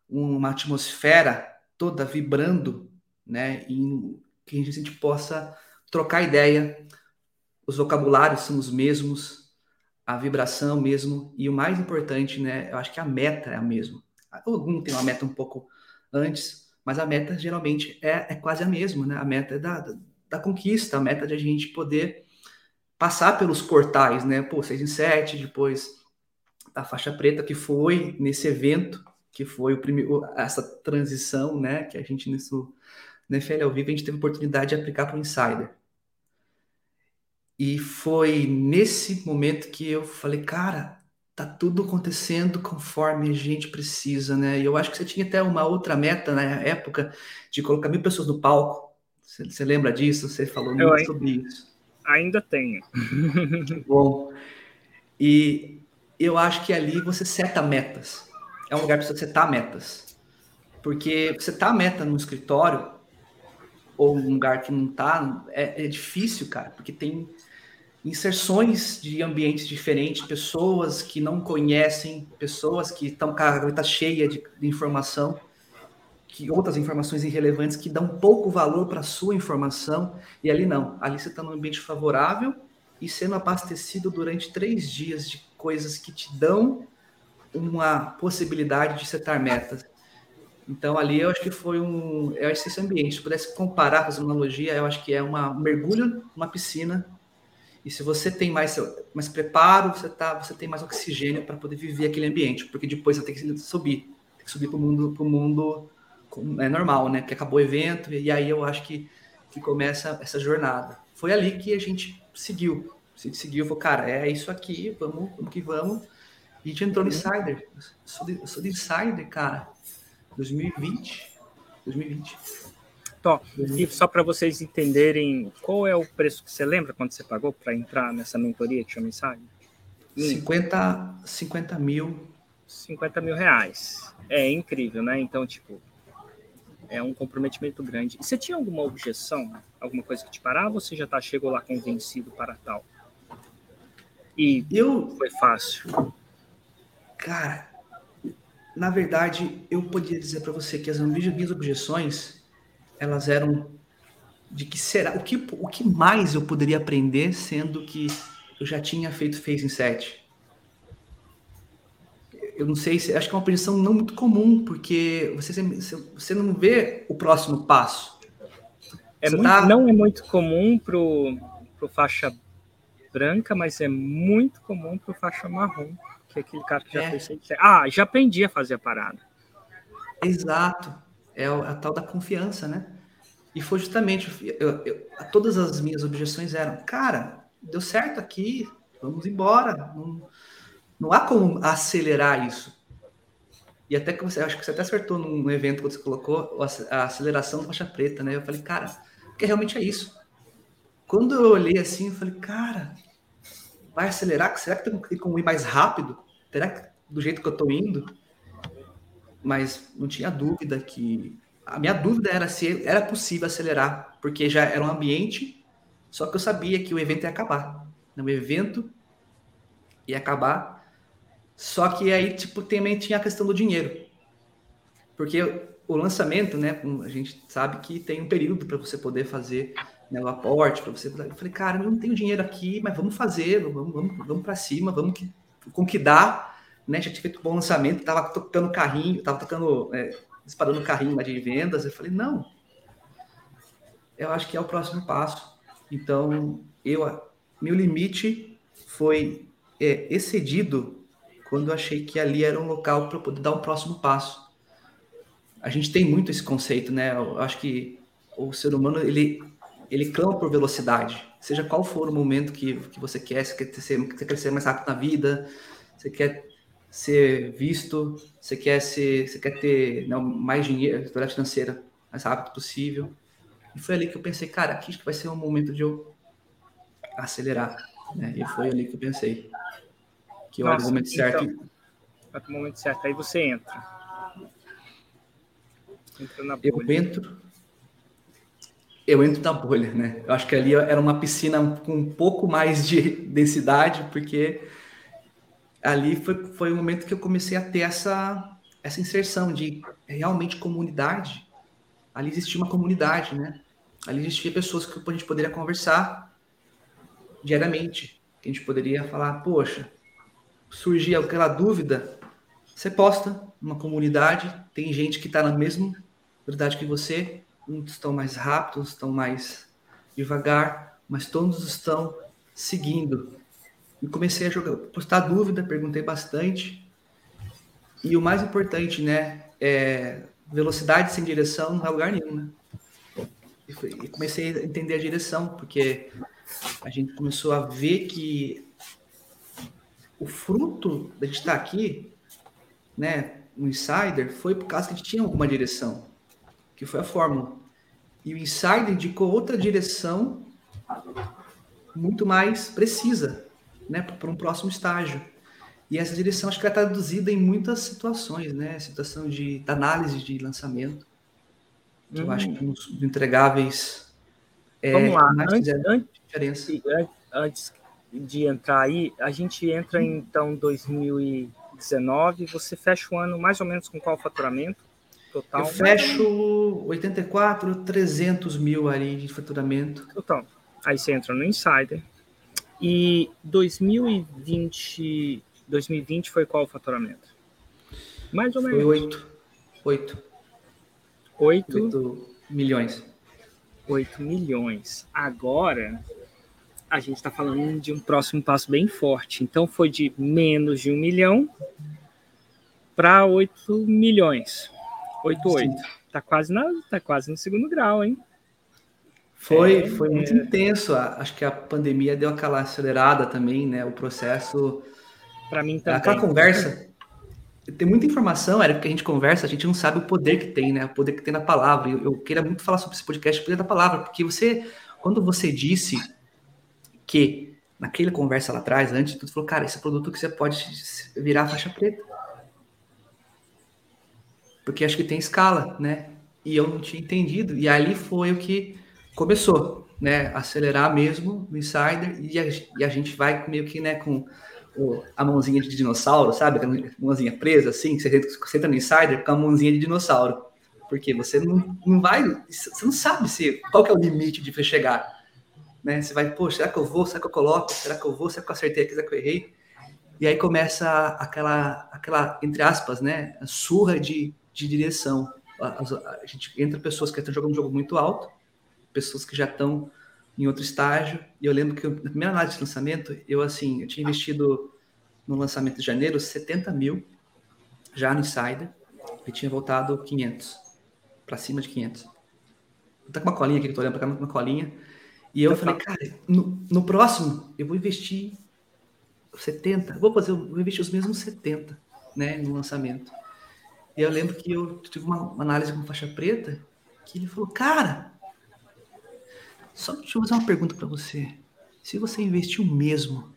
uma atmosfera toda vibrando, né? Em que a gente possa trocar ideia. Os vocabulários são os mesmos, a vibração mesmo, e o mais importante, né? Eu acho que a meta é a mesma. Algum tem uma meta um pouco antes, mas a meta geralmente é, é quase a mesma, né? A meta é da, da, da conquista, a meta de a gente poder passar pelos portais, né? Pô, 6 em 7, depois a faixa preta, que foi nesse evento, que foi o primeiro, essa transição, né? Que a gente nisso, na FL ao vivo, a gente teve a oportunidade de aplicar para o Insider. E foi nesse momento que eu falei, cara, tá tudo acontecendo conforme a gente precisa, né? E eu acho que você tinha até uma outra meta na época de colocar mil pessoas no palco. Você, você lembra disso? Você falou muito sobre isso ainda tenho. Bom. E eu acho que ali você seta metas. É um lugar para você setar metas. Porque você tá meta no escritório ou um lugar que não tá, é, é difícil, cara, porque tem inserções de ambientes diferentes, pessoas que não conhecem, pessoas que estão com a gaveta cheia de, de informação que outras informações irrelevantes que dão pouco valor para a sua informação, e ali não. Ali você está num ambiente favorável e sendo abastecido durante três dias de coisas que te dão uma possibilidade de setar metas. Então ali eu acho que foi um, eu acho que esse ambiente, se pudesse comparar, fazer uma analogia, eu acho que é uma um mergulho numa piscina. E se você tem mais, mais preparo, você tá, você tem mais oxigênio para poder viver aquele ambiente, porque depois você tem que subir, tem que subir para o mundo, pro mundo é normal, né? Que acabou o evento e aí eu acho que, que começa essa jornada. Foi ali que a gente seguiu. A gente seguiu, falou, cara, é isso aqui, vamos, vamos que vamos. E a gente entrou no Insider. Eu sou de, eu sou de Insider, cara. 2020. 2020. Tó, e só para vocês entenderem, qual é o preço que você lembra quando você pagou para entrar nessa mentoria que chama Insider? 50, 50 mil. 50 mil reais. É incrível, né? Então, tipo, é um comprometimento grande. E você tinha alguma objeção, alguma coisa que te parava, ou você já tá, chegou lá convencido para tal? E eu foi fácil. Cara, na verdade, eu podia dizer para você que as minhas objeções, elas eram de que será, o que, o que mais eu poderia aprender, sendo que eu já tinha feito Phase em 7 eu não sei se acho que é uma posição não muito comum, porque você, você não vê o próximo passo. É muito, tá... Não é muito comum para o faixa branca, mas é muito comum para o faixa marrom, que é aquele cara que já é. fez. Ah, já aprendi a fazer a parada. Exato. É a tal da confiança, né? E foi justamente. Eu, eu, todas as minhas objeções eram: cara, deu certo aqui, vamos embora. Não, não há como acelerar isso. E até que você, acho que você até acertou num evento que você colocou a aceleração da faixa preta, né? Eu falei, cara, porque realmente é isso. Quando eu olhei assim, eu falei, cara, vai acelerar? Será que tem como ir mais rápido? Será que do jeito que eu tô indo? Mas não tinha dúvida que. A minha dúvida era se era possível acelerar, porque já era um ambiente, só que eu sabia que o evento ia acabar. O evento ia acabar só que aí, tipo, também tinha a questão do dinheiro. Porque o lançamento, né, a gente sabe que tem um período para você poder fazer né, o aporte, para você. Eu falei, cara, eu não tenho dinheiro aqui, mas vamos fazer, vamos, vamos, vamos para cima, vamos que, com que dá. Né? Já tinha feito um bom lançamento, tava tocando carrinho, tava tocando, é, disparando carrinho lá de vendas. Eu falei, não, eu acho que é o próximo passo. Então, eu, meu limite foi é, excedido quando eu achei que ali era um local para poder dar um próximo passo. A gente tem muito esse conceito, né? Eu acho que o ser humano ele ele clama por velocidade, seja qual for o momento que, que você quer, você quer, ser, você quer ser mais rápido na vida, você quer ser visto, você quer ser, você quer ter não, mais dinheiro, atividade financeira mais rápido possível. E foi ali que eu pensei, cara, aqui que vai ser um momento de eu acelerar, né? E foi ali que eu pensei que Nossa, é o momento certo. Então, é o momento certo. Aí você entra. Entra na bolha. Eu entro. Eu entro na bolha, né? Eu acho que ali era uma piscina com um pouco mais de densidade, porque ali foi, foi o momento que eu comecei a ter essa, essa inserção de realmente comunidade. Ali existia uma comunidade, né? Ali existia pessoas que a gente poderia conversar diariamente. Que a gente poderia falar, poxa, surgir aquela dúvida, você posta numa comunidade, tem gente que está na mesma verdade que você, uns estão mais rápidos, estão mais devagar, mas todos estão seguindo. E comecei a jogar, postar dúvida, perguntei bastante. E o mais importante, né, é velocidade sem direção não é lugar nenhum, né? E comecei a entender a direção, porque a gente começou a ver que o fruto gente estar aqui, né, no Insider, foi por causa que a gente tinha alguma direção, que foi a fórmula. E o Insider indicou outra direção muito mais precisa, né, para um próximo estágio. E essa direção acho que é traduzida em muitas situações, né, situação de, de análise de lançamento, hum. eu acho que nos entregáveis é, Vamos lá, antes, antes, antes de entrar aí, a gente entra em, então 2019, você fecha o ano mais ou menos com qual faturamento total? Eu fecho 84, 300 mil ali de faturamento. Total. Aí você entra no Insider. E 2020, 2020 foi qual o faturamento? Mais ou menos. Foi 8. 8. 8, 8 milhões. 8 milhões. Agora, a gente está falando de um próximo passo bem forte. Então, foi de menos de um milhão para 8 milhões. 8,8. Está quase, na, tá quase no segundo grau, hein? Foi, é, foi muito é... intenso. Acho que a pandemia deu aquela acelerada também, né? O processo. Para mim também. Aquela conversa. Tem muita informação, era porque a gente conversa, a gente não sabe o poder que tem, né? O poder que tem na palavra. Eu, eu queria muito falar sobre esse podcast, o poder da palavra, porque você, quando você disse que naquela conversa lá atrás, antes de tudo, falou, cara, esse é produto que você pode virar faixa preta. Porque acho que tem escala, né? E eu não tinha entendido. E ali foi o que começou, né? Acelerar mesmo no Insider e a, e a gente vai meio que, né, com o, a mãozinha de dinossauro, sabe? A mãozinha presa, assim, você entra, você entra no Insider com a mãozinha de dinossauro. Porque você não, não vai, você não sabe se, qual que é o limite de chegar né? Você vai, pô, será que eu vou? Será que eu coloco? Será que eu vou? Será que eu acertei aqui? Será que eu errei? E aí começa aquela, aquela entre aspas, né? surra de, de direção. A, a, a, gente entra pessoas que estão jogando um jogo muito alto, pessoas que já estão em outro estágio. E eu lembro que eu, na primeira análise de lançamento, eu assim, eu tinha investido no lançamento de janeiro 70 mil já no Insider e tinha voltado 500 para cima de 500. Tá com uma colinha aqui que eu tô olhando para cá, uma colinha. E eu falei, cara, no, no, próximo eu vou investir 70, vou fazer, vou investir os mesmos 70, né, no lançamento. E eu lembro que eu tive uma, uma análise com faixa preta, que ele falou, cara, só deixa eu fazer uma pergunta para você. Se você investir o mesmo,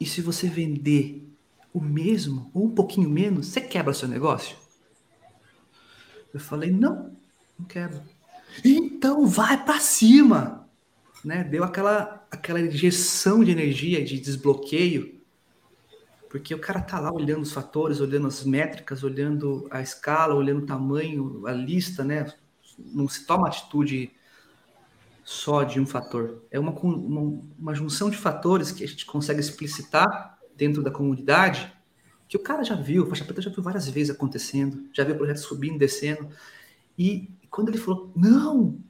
e se você vender o mesmo, ou um pouquinho menos, você quebra seu negócio? Eu falei, não, não quebro. Então vai para cima, né? Deu aquela aquela injeção de energia, de desbloqueio, porque o cara tá lá olhando os fatores, olhando as métricas, olhando a escala, olhando o tamanho, a lista, né? Não se toma atitude só de um fator. É uma, uma, uma junção de fatores que a gente consegue explicitar dentro da comunidade que o cara já viu, o Faixa Preta já viu várias vezes acontecendo, já viu projetos subindo, descendo, e quando ele falou, não,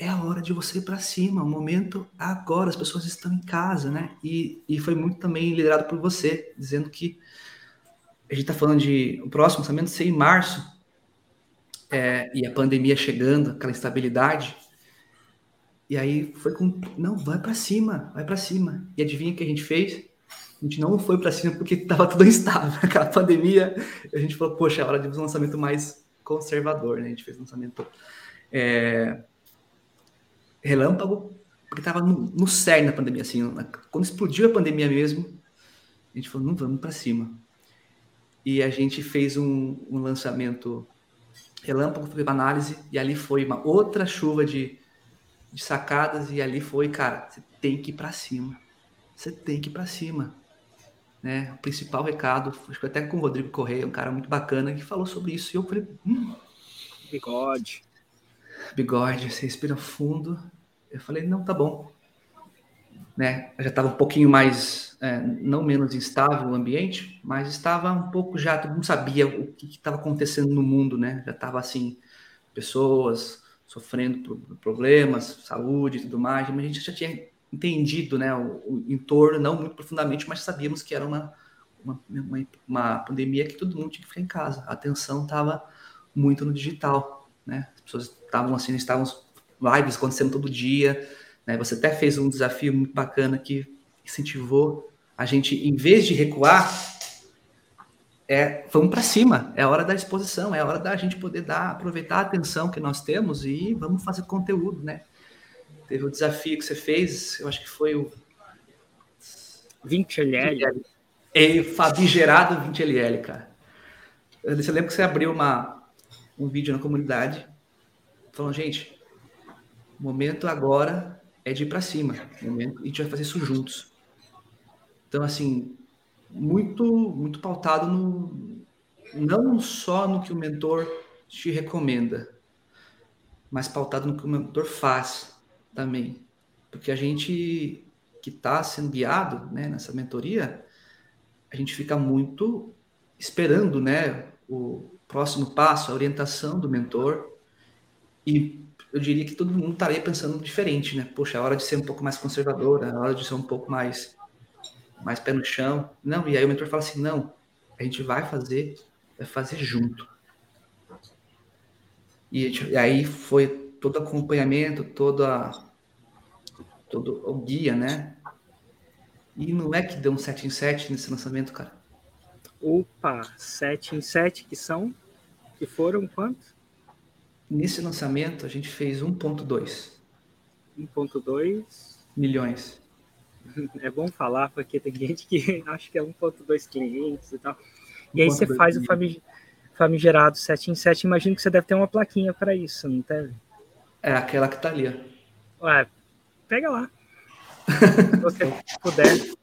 é a hora de você ir para cima, o momento agora, as pessoas estão em casa, né? E, e foi muito também liderado por você, dizendo que a gente está falando de o próximo lançamento ser em março, é, e a pandemia chegando, aquela instabilidade. E aí foi com, não, vai para cima, vai para cima. E adivinha o que a gente fez? A gente não foi para cima porque estava tudo instável, aquela pandemia. A gente falou, poxa, é hora de um lançamento mais conservador, né? A gente fez um lançamento é, relâmpago, porque estava no, no cerne da pandemia, assim, quando explodiu a pandemia mesmo, a gente falou, não vamos para cima. E a gente fez um, um lançamento relâmpago, foi uma análise, e ali foi uma outra chuva de, de sacadas, e ali foi, cara, você tem que ir para cima. Você tem que ir para cima. Né? O principal recado, acho que até com o Rodrigo Correia, um cara muito bacana, que falou sobre isso, e eu falei, hum, bigode bigode, você respira fundo. Eu falei, não, tá bom. Né? Eu já estava um pouquinho mais, é, não menos instável o ambiente, mas estava um pouco já, mundo sabia o que estava acontecendo no mundo, né? Já estava assim, pessoas sofrendo problemas, saúde e tudo mais, mas a gente já tinha entendido, né, o, o entorno, não muito profundamente, mas sabíamos que era uma, uma, uma, uma pandemia que todo mundo tinha que ficar em casa. A atenção estava muito no digital, né? As pessoas estavam assim, estavam lives acontecendo todo dia, né? Você até fez um desafio muito bacana que incentivou a gente, em vez de recuar, é, vamos para cima, é a hora da exposição, é a hora da gente poder dar, aproveitar a atenção que nós temos e vamos fazer conteúdo, né? Teve o desafio que você fez, eu acho que foi o 20LL. E Fabigerado 20LL, cara. Você lembra que você abriu uma, um vídeo na comunidade falando, gente, o momento agora é de ir para cima. Momento, a gente vai fazer isso juntos. Então, assim, muito, muito pautado no não só no que o mentor te recomenda, mas pautado no que o mentor faz também. Porque a gente que está sendo guiado né, nessa mentoria, a gente fica muito esperando né, o próximo passo, a orientação do mentor, e eu diria que todo mundo estaria pensando diferente, né? Poxa, é hora de ser um pouco mais conservadora, é hora de ser um pouco mais, mais pé no chão. Não, e aí o mentor fala assim: não, a gente vai fazer, vai fazer junto. E, e aí foi todo acompanhamento, toda, todo o guia, né? E não é que deu um 7 em 7 nesse lançamento, cara. Opa, 7 em 7 que são? Que foram quantos? Nesse lançamento, a gente fez 1,2. 1,2 milhões. É bom falar, porque tem gente que acha que é 1,2 clientes e tal. E aí você faz o famigerado 7 em 7. Imagino que você deve ter uma plaquinha para isso, não teve? É aquela que tá ali, ó. Ué, pega lá. Se você puder.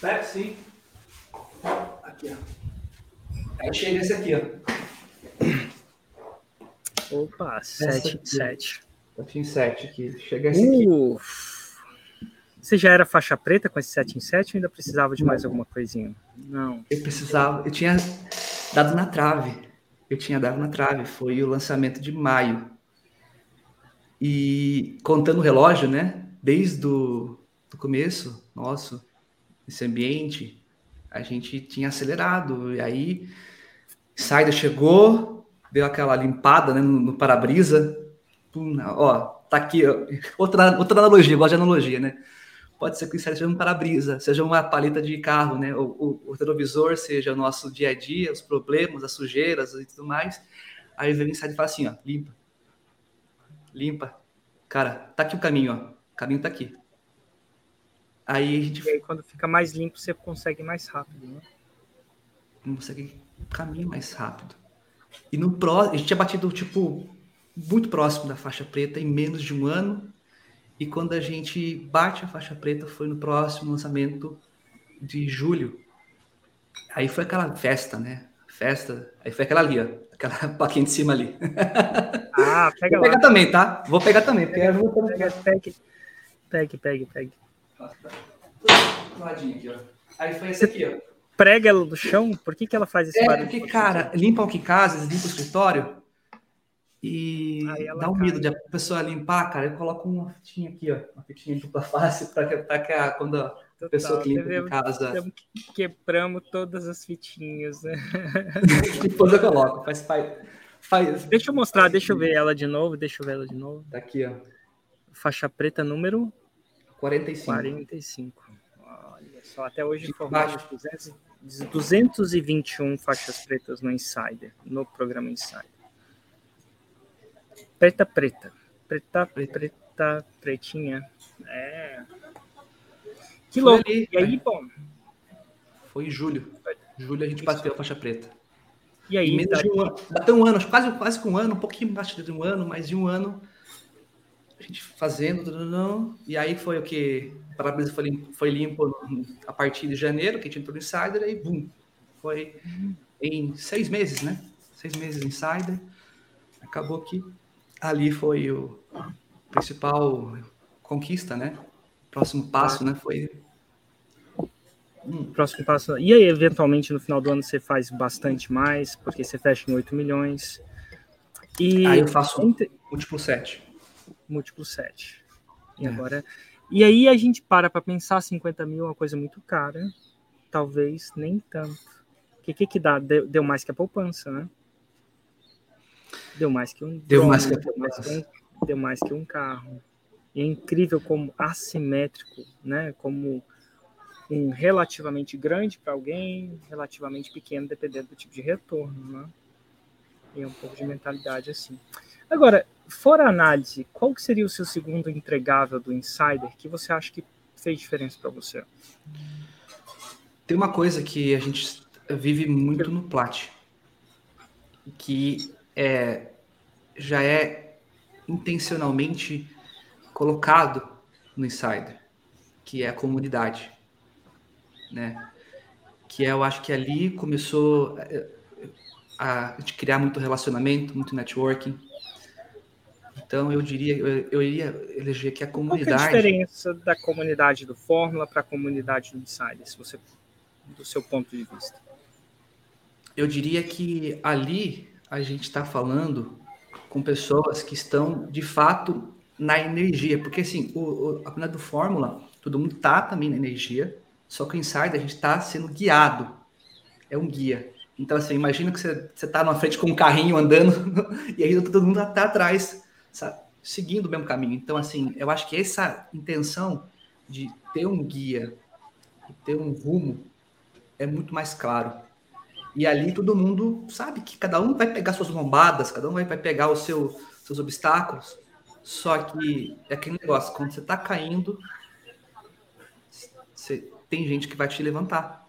Pega sim. Aqui, ó. Aí chega esse aqui, ó. Opa, 7 em 7. 7 em 7 aqui. Chega esse aqui. Uh, você já era faixa preta com esse 7 em 7 ou ainda precisava de mais alguma coisinha? Não. Eu precisava, eu tinha dado na trave. Eu tinha dado na trave. Foi o lançamento de maio. E contando o relógio, né? Desde o do começo, nosso, esse ambiente, a gente tinha acelerado. E aí, Saida chegou, deu aquela limpada né, no, no para-brisa. Ó, tá aqui, ó. Outra, outra analogia, gosto de analogia, né? Pode ser que seja um para-brisa, seja uma paleta de carro, né? O, o, o, retrovisor seja o nosso dia a dia, os problemas, as sujeiras e tudo mais. Aí vem o inseto e fala assim, ó, limpa. Limpa. Cara, tá aqui o caminho, ó. O caminho tá aqui. Aí a gente. E aí, quando fica mais limpo, você consegue mais rápido, né? Consegue caminho mais rápido. E no próximo, a gente tinha batido, tipo, muito próximo da faixa preta em menos de um ano. E quando a gente bate a faixa preta foi no próximo lançamento de julho. Aí foi aquela festa, né? Festa. Aí foi aquela ali, ó. Aquela plaquinha de cima ali. Ah, pega Vou pegar também, tá? Vou pegar também. Pega, pega, pegue, pegue, pegue, pegue. Aqui, ó. Aí foi esse aqui, ó prega ela no chão? Por que, que ela faz esse é, barulho? Porque, cara, limpa o que casa, limpa o escritório. E dá um medo de a pessoa limpar, cara. Eu coloco uma fitinha aqui, ó, uma fitinha dupla face, para que a, quando a Total, pessoa que limpa em casa. Quebramos todas as fitinhas, né? Depois eu coloco, faz, faz, faz. Deixa eu mostrar, deixa eu ver ela de novo, deixa eu ver ela de novo. Tá aqui, ó. Faixa preta número 45. 45. Só, até hoje formaram 221 faixas pretas no Insider, no programa Insider. Preta, preta. Preta, preta, pretinha. É. Que louco. Ali, e aí, bom. Foi em julho. Julho a gente bateu a faixa preta. E aí? E tá... de um ano, bateu um ano, quase, quase com um ano, um pouquinho mais de um ano, mas de um ano a gente fazendo, e aí foi o que o para foi, foi limpo a partir de janeiro, que a gente entrou no Insider, e bum, foi em seis meses, né? Seis meses Insider, acabou que ali foi o principal conquista, né? Próximo passo, né? Foi. Próximo passo. E aí, eventualmente, no final do ano, você faz bastante mais, porque você fecha em 8 milhões. E aí eu faço entre... múltiplo 7. Múltiplo 7. E é. agora. E aí a gente para para pensar 50 mil é uma coisa muito cara. Talvez nem tanto. O que, que, que dá? Deu, deu mais que a poupança, né? Deu mais que um deu mais que, deu mais que um, deu mais que um carro. E é incrível como assimétrico, né? Como um relativamente grande para alguém, relativamente pequeno, dependendo do tipo de retorno, né? E é um pouco de mentalidade assim. Agora, fora análise, qual que seria o seu segundo entregável do Insider que você acha que fez diferença para você? Tem uma coisa que a gente vive muito no Plat, que é, já é intencionalmente colocado no Insider, que é a comunidade, né? Que é, eu acho que ali começou é, a, a gente criar muito relacionamento, muito networking. Então eu diria, eu, eu iria eleger que a comunidade. Qual é a diferença da comunidade do Fórmula para a comunidade do Insider, se você, do seu ponto de vista? Eu diria que ali a gente está falando com pessoas que estão de fato na energia, porque assim, o, o, a comunidade do Fórmula, todo mundo tá também na energia, só que o Insider a gente está sendo guiado, é um guia. Então, assim, imagina que você, você tá na frente com um carrinho andando e aí todo mundo está atrás, sabe? seguindo o mesmo caminho. Então, assim, eu acho que essa intenção de ter um guia, ter um rumo, é muito mais claro. E ali todo mundo sabe que cada um vai pegar suas lombadas, cada um vai, pegar os seu, seus obstáculos. Só que é aquele negócio, quando você está caindo, você, tem gente que vai te levantar,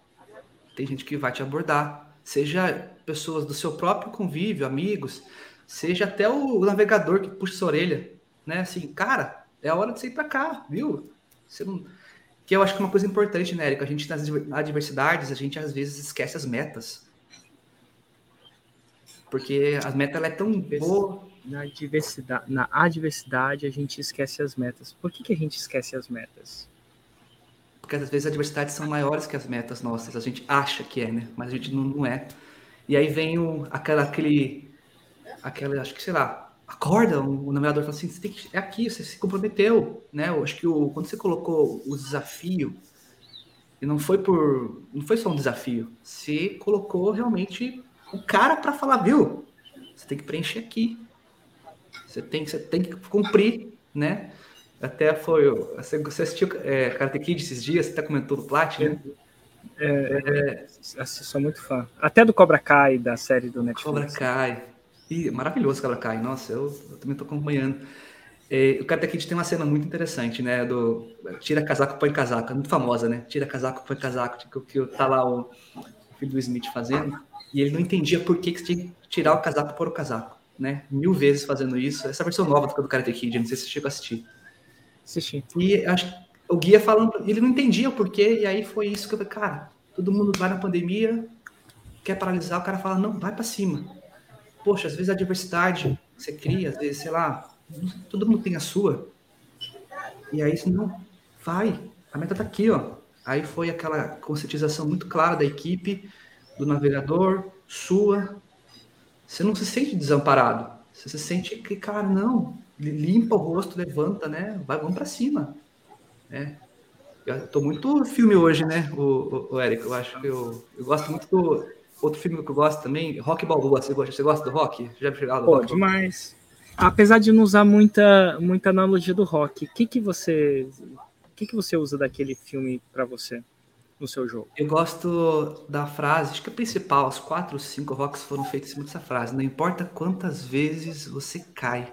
tem gente que vai te abordar, seja pessoas do seu próprio convívio, amigos, seja até o navegador que puxa sua orelha, né? Assim, cara, é a hora de você ir para cá, viu? Você não... Que eu acho que é uma coisa importante, né, Érico? A gente nas adversidades, a gente às vezes esquece as metas. Porque as metas ela é tão boa. Na adversidade, na adversidade, a gente esquece as metas. Por que, que a gente esquece as metas? Porque às vezes as adversidades são maiores que as metas nossas. A gente acha que é, né? Mas a gente não, não é. E aí vem o, aquela, aquele, aquela, acho que sei lá, acorda, o, navegador fala assim, você tem que, é aqui, você se comprometeu, né? Eu acho que o, quando você colocou o desafio, e não foi por, não foi só um desafio, você colocou realmente o cara para falar, viu? Você tem que preencher aqui. Você tem, você tem que cumprir, né? Até foi. Você, assistiu é, Karate Kid esses dias? Você até comentou do Plat, né? É, é, é, sou muito fã. Até do Cobra Kai, da série do Netflix. Cobra Kai. Ih, maravilhoso Cobra Kai. Nossa, eu, eu também estou acompanhando. É, o Karate Kid tem uma cena muito interessante, né? Do tira casaco, põe casaco. É muito famosa, né? Tira casaco, põe casaco. Que, que tá lá o filho do Smith fazendo e ele não entendia por que, que você tinha que tirar o casaco por o casaco, né? Mil vezes fazendo isso. Essa versão nova do Karate Kid, não sei se você chegou a assistir. Assisti. E acho o guia falando, ele não entendia o porquê, e aí foi isso que eu falei, cara, todo mundo vai na pandemia, quer paralisar, o cara fala, não, vai para cima. Poxa, às vezes a diversidade você cria, às vezes, sei lá, todo mundo tem a sua. E aí, não, vai, a meta tá aqui, ó. Aí foi aquela conscientização muito clara da equipe, do navegador, sua. Você não se sente desamparado. Você se sente que, cara, não, limpa o rosto, levanta, né? Vai, vamos para cima. É. Eu tô muito filme hoje, né, o, o, o Eric? Eu acho que eu, eu gosto muito do. Outro filme que eu gosto também, Rock Balboa. Você gosta, você gosta do rock? Já chegado Pô, demais. Apesar de não usar muita, muita analogia do rock, o que, que você. O que, que você usa daquele filme para você? no seu jogo? Eu gosto da frase, acho que a principal, os quatro, cinco rocks foram feitos em cima dessa frase. Não importa quantas vezes você cai,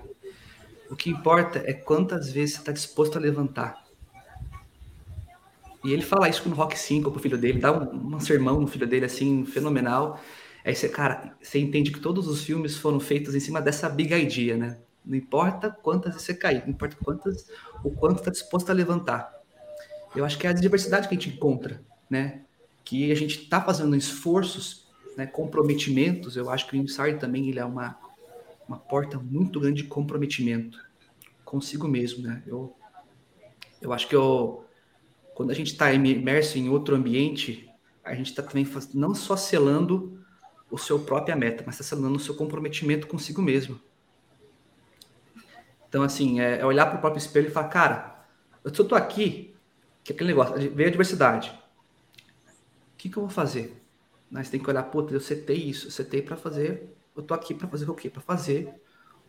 o que importa é quantas vezes você está disposto a levantar. E ele fala isso no Rock 5 pro filho dele, dá um, um sermão no filho dele, assim, fenomenal. Aí você, cara, você entende que todos os filmes foram feitos em cima dessa big idea, né? Não importa quantas você cair, não importa quantas, o quanto está disposto a levantar. Eu acho que é a diversidade que a gente encontra né? Que a gente está fazendo esforços, né, comprometimentos. Eu acho que o Insight também ele é uma, uma porta muito grande de comprometimento consigo mesmo, né? Eu, eu acho que eu, quando a gente está imerso em outro ambiente, a gente está também não só selando o seu própria meta, mas está selando o seu comprometimento consigo mesmo. Então, assim, é, é olhar para o próprio espelho e falar, cara, eu estou aqui, que é aquele negócio, veio a diversidade que, que eu vou fazer? Mas tem que olhar, puta, eu setei isso, eu setei para fazer, eu tô aqui para fazer o quê? Para fazer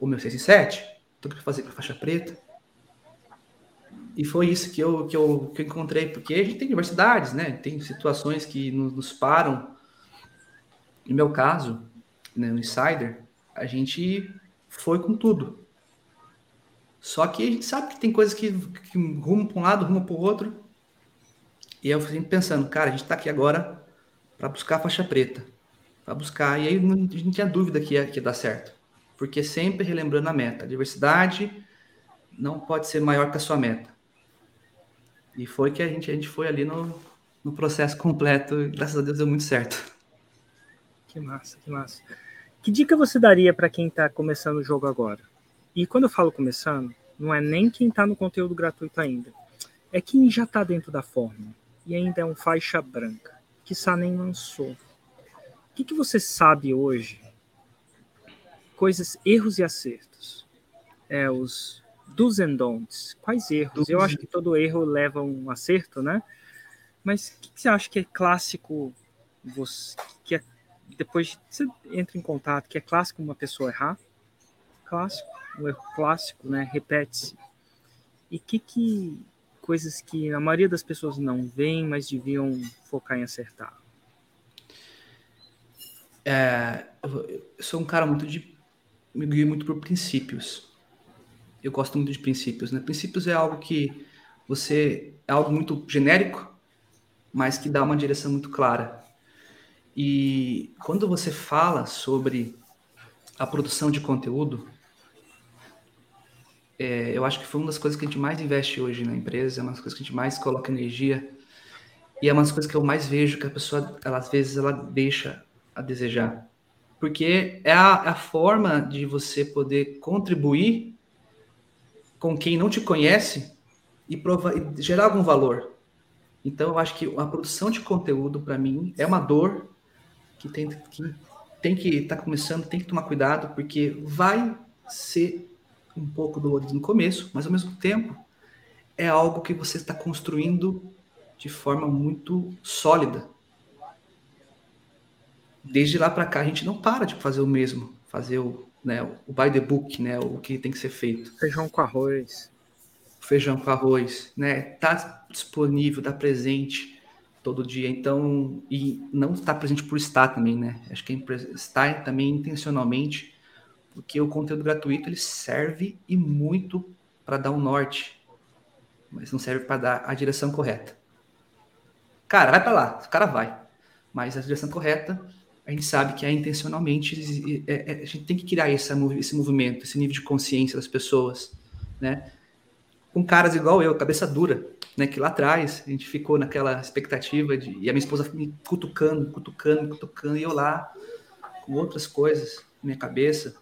o meu 6 em 7, tô aqui para fazer para faixa preta. E foi isso que eu, que, eu, que eu encontrei, porque a gente tem diversidades, né? Tem situações que nos, nos param. No meu caso, né, no Insider, a gente foi com tudo. Só que a gente sabe que tem coisas que, que rumo para um lado, rumo para o outro. E eu fiquei pensando, cara, a gente está aqui agora para buscar a faixa preta. Para buscar. E aí não, a gente não tinha dúvida que ia, que ia dar certo. Porque sempre relembrando a meta. Diversidade não pode ser maior que a sua meta. E foi que a gente, a gente foi ali no, no processo completo. E graças a Deus deu muito certo. Que massa, que massa. Que dica você daria para quem está começando o jogo agora? E quando eu falo começando, não é nem quem está no conteúdo gratuito ainda. É quem já está dentro da forma e ainda é um faixa branca, que nem lançou. O que, que você sabe hoje? Coisas, erros e acertos. É, os dos and don'ts. Quais erros? Eu acho que todo erro leva um acerto, né? Mas o que, que você acha que é clássico? Você, que é, depois você entra em contato, que é clássico uma pessoa errar? Clássico, um erro clássico, né? Repete-se. E que, que coisas que a maioria das pessoas não veem, mas deviam focar em acertar? É, eu sou um cara muito de. me guio muito por princípios. Eu gosto muito de princípios. Né? Princípios é algo que você. é algo muito genérico, mas que dá uma direção muito clara. E quando você fala sobre a produção de conteúdo, é, eu acho que foi uma das coisas que a gente mais investe hoje na empresa, é uma das coisas que a gente mais coloca energia. E é uma das coisas que eu mais vejo que a pessoa, ela, às vezes, ela deixa a desejar. Porque é a, é a forma de você poder contribuir com quem não te conhece e, prova, e gerar algum valor. Então, eu acho que a produção de conteúdo, para mim, é uma dor que tem que tem que estar tá começando, tem que tomar cuidado, porque vai ser um pouco dolorido no começo, mas ao mesmo tempo é algo que você está construindo de forma muito sólida. Desde lá para cá a gente não para de fazer o mesmo, fazer o, né, o by the book, né, o que tem que ser feito. Feijão com arroz. Feijão com arroz, né? Tá disponível, tá presente todo dia. Então, e não está presente por estar também, né? Acho que está também intencionalmente porque o conteúdo gratuito ele serve e muito para dar um norte, mas não serve para dar a direção correta. Cara, vai para lá, o cara vai, mas a direção correta a gente sabe que é intencionalmente, é, é, a gente tem que criar esse, movimento, esse nível de consciência das pessoas, né? Com caras igual eu, cabeça dura, né? Que lá atrás a gente ficou naquela expectativa de. E a minha esposa me cutucando, cutucando, cutucando, e eu lá com outras coisas na minha cabeça,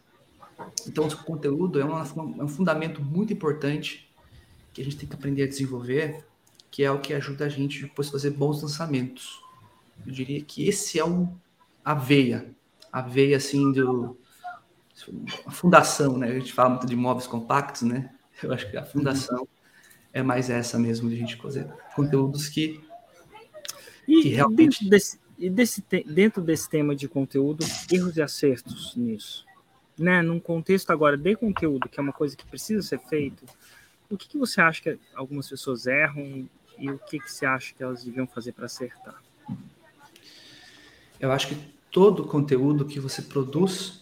então, o conteúdo é, uma, é um fundamento muito importante que a gente tem que aprender a desenvolver, que é o que ajuda a gente depois fazer bons lançamentos. Eu diria que esse é um, a veia, a veia assim do a fundação, né? A gente fala muito de imóveis compactos, né? Eu acho que a fundação uhum. é mais essa mesmo, de a gente fazer conteúdos que, e que realmente... Dentro desse, e desse, dentro desse tema de conteúdo, erros e acertos nisso, né? Num contexto agora de conteúdo, que é uma coisa que precisa ser feito, o que, que você acha que algumas pessoas erram e o que, que você acha que elas deviam fazer para acertar? Eu acho que todo conteúdo que você produz,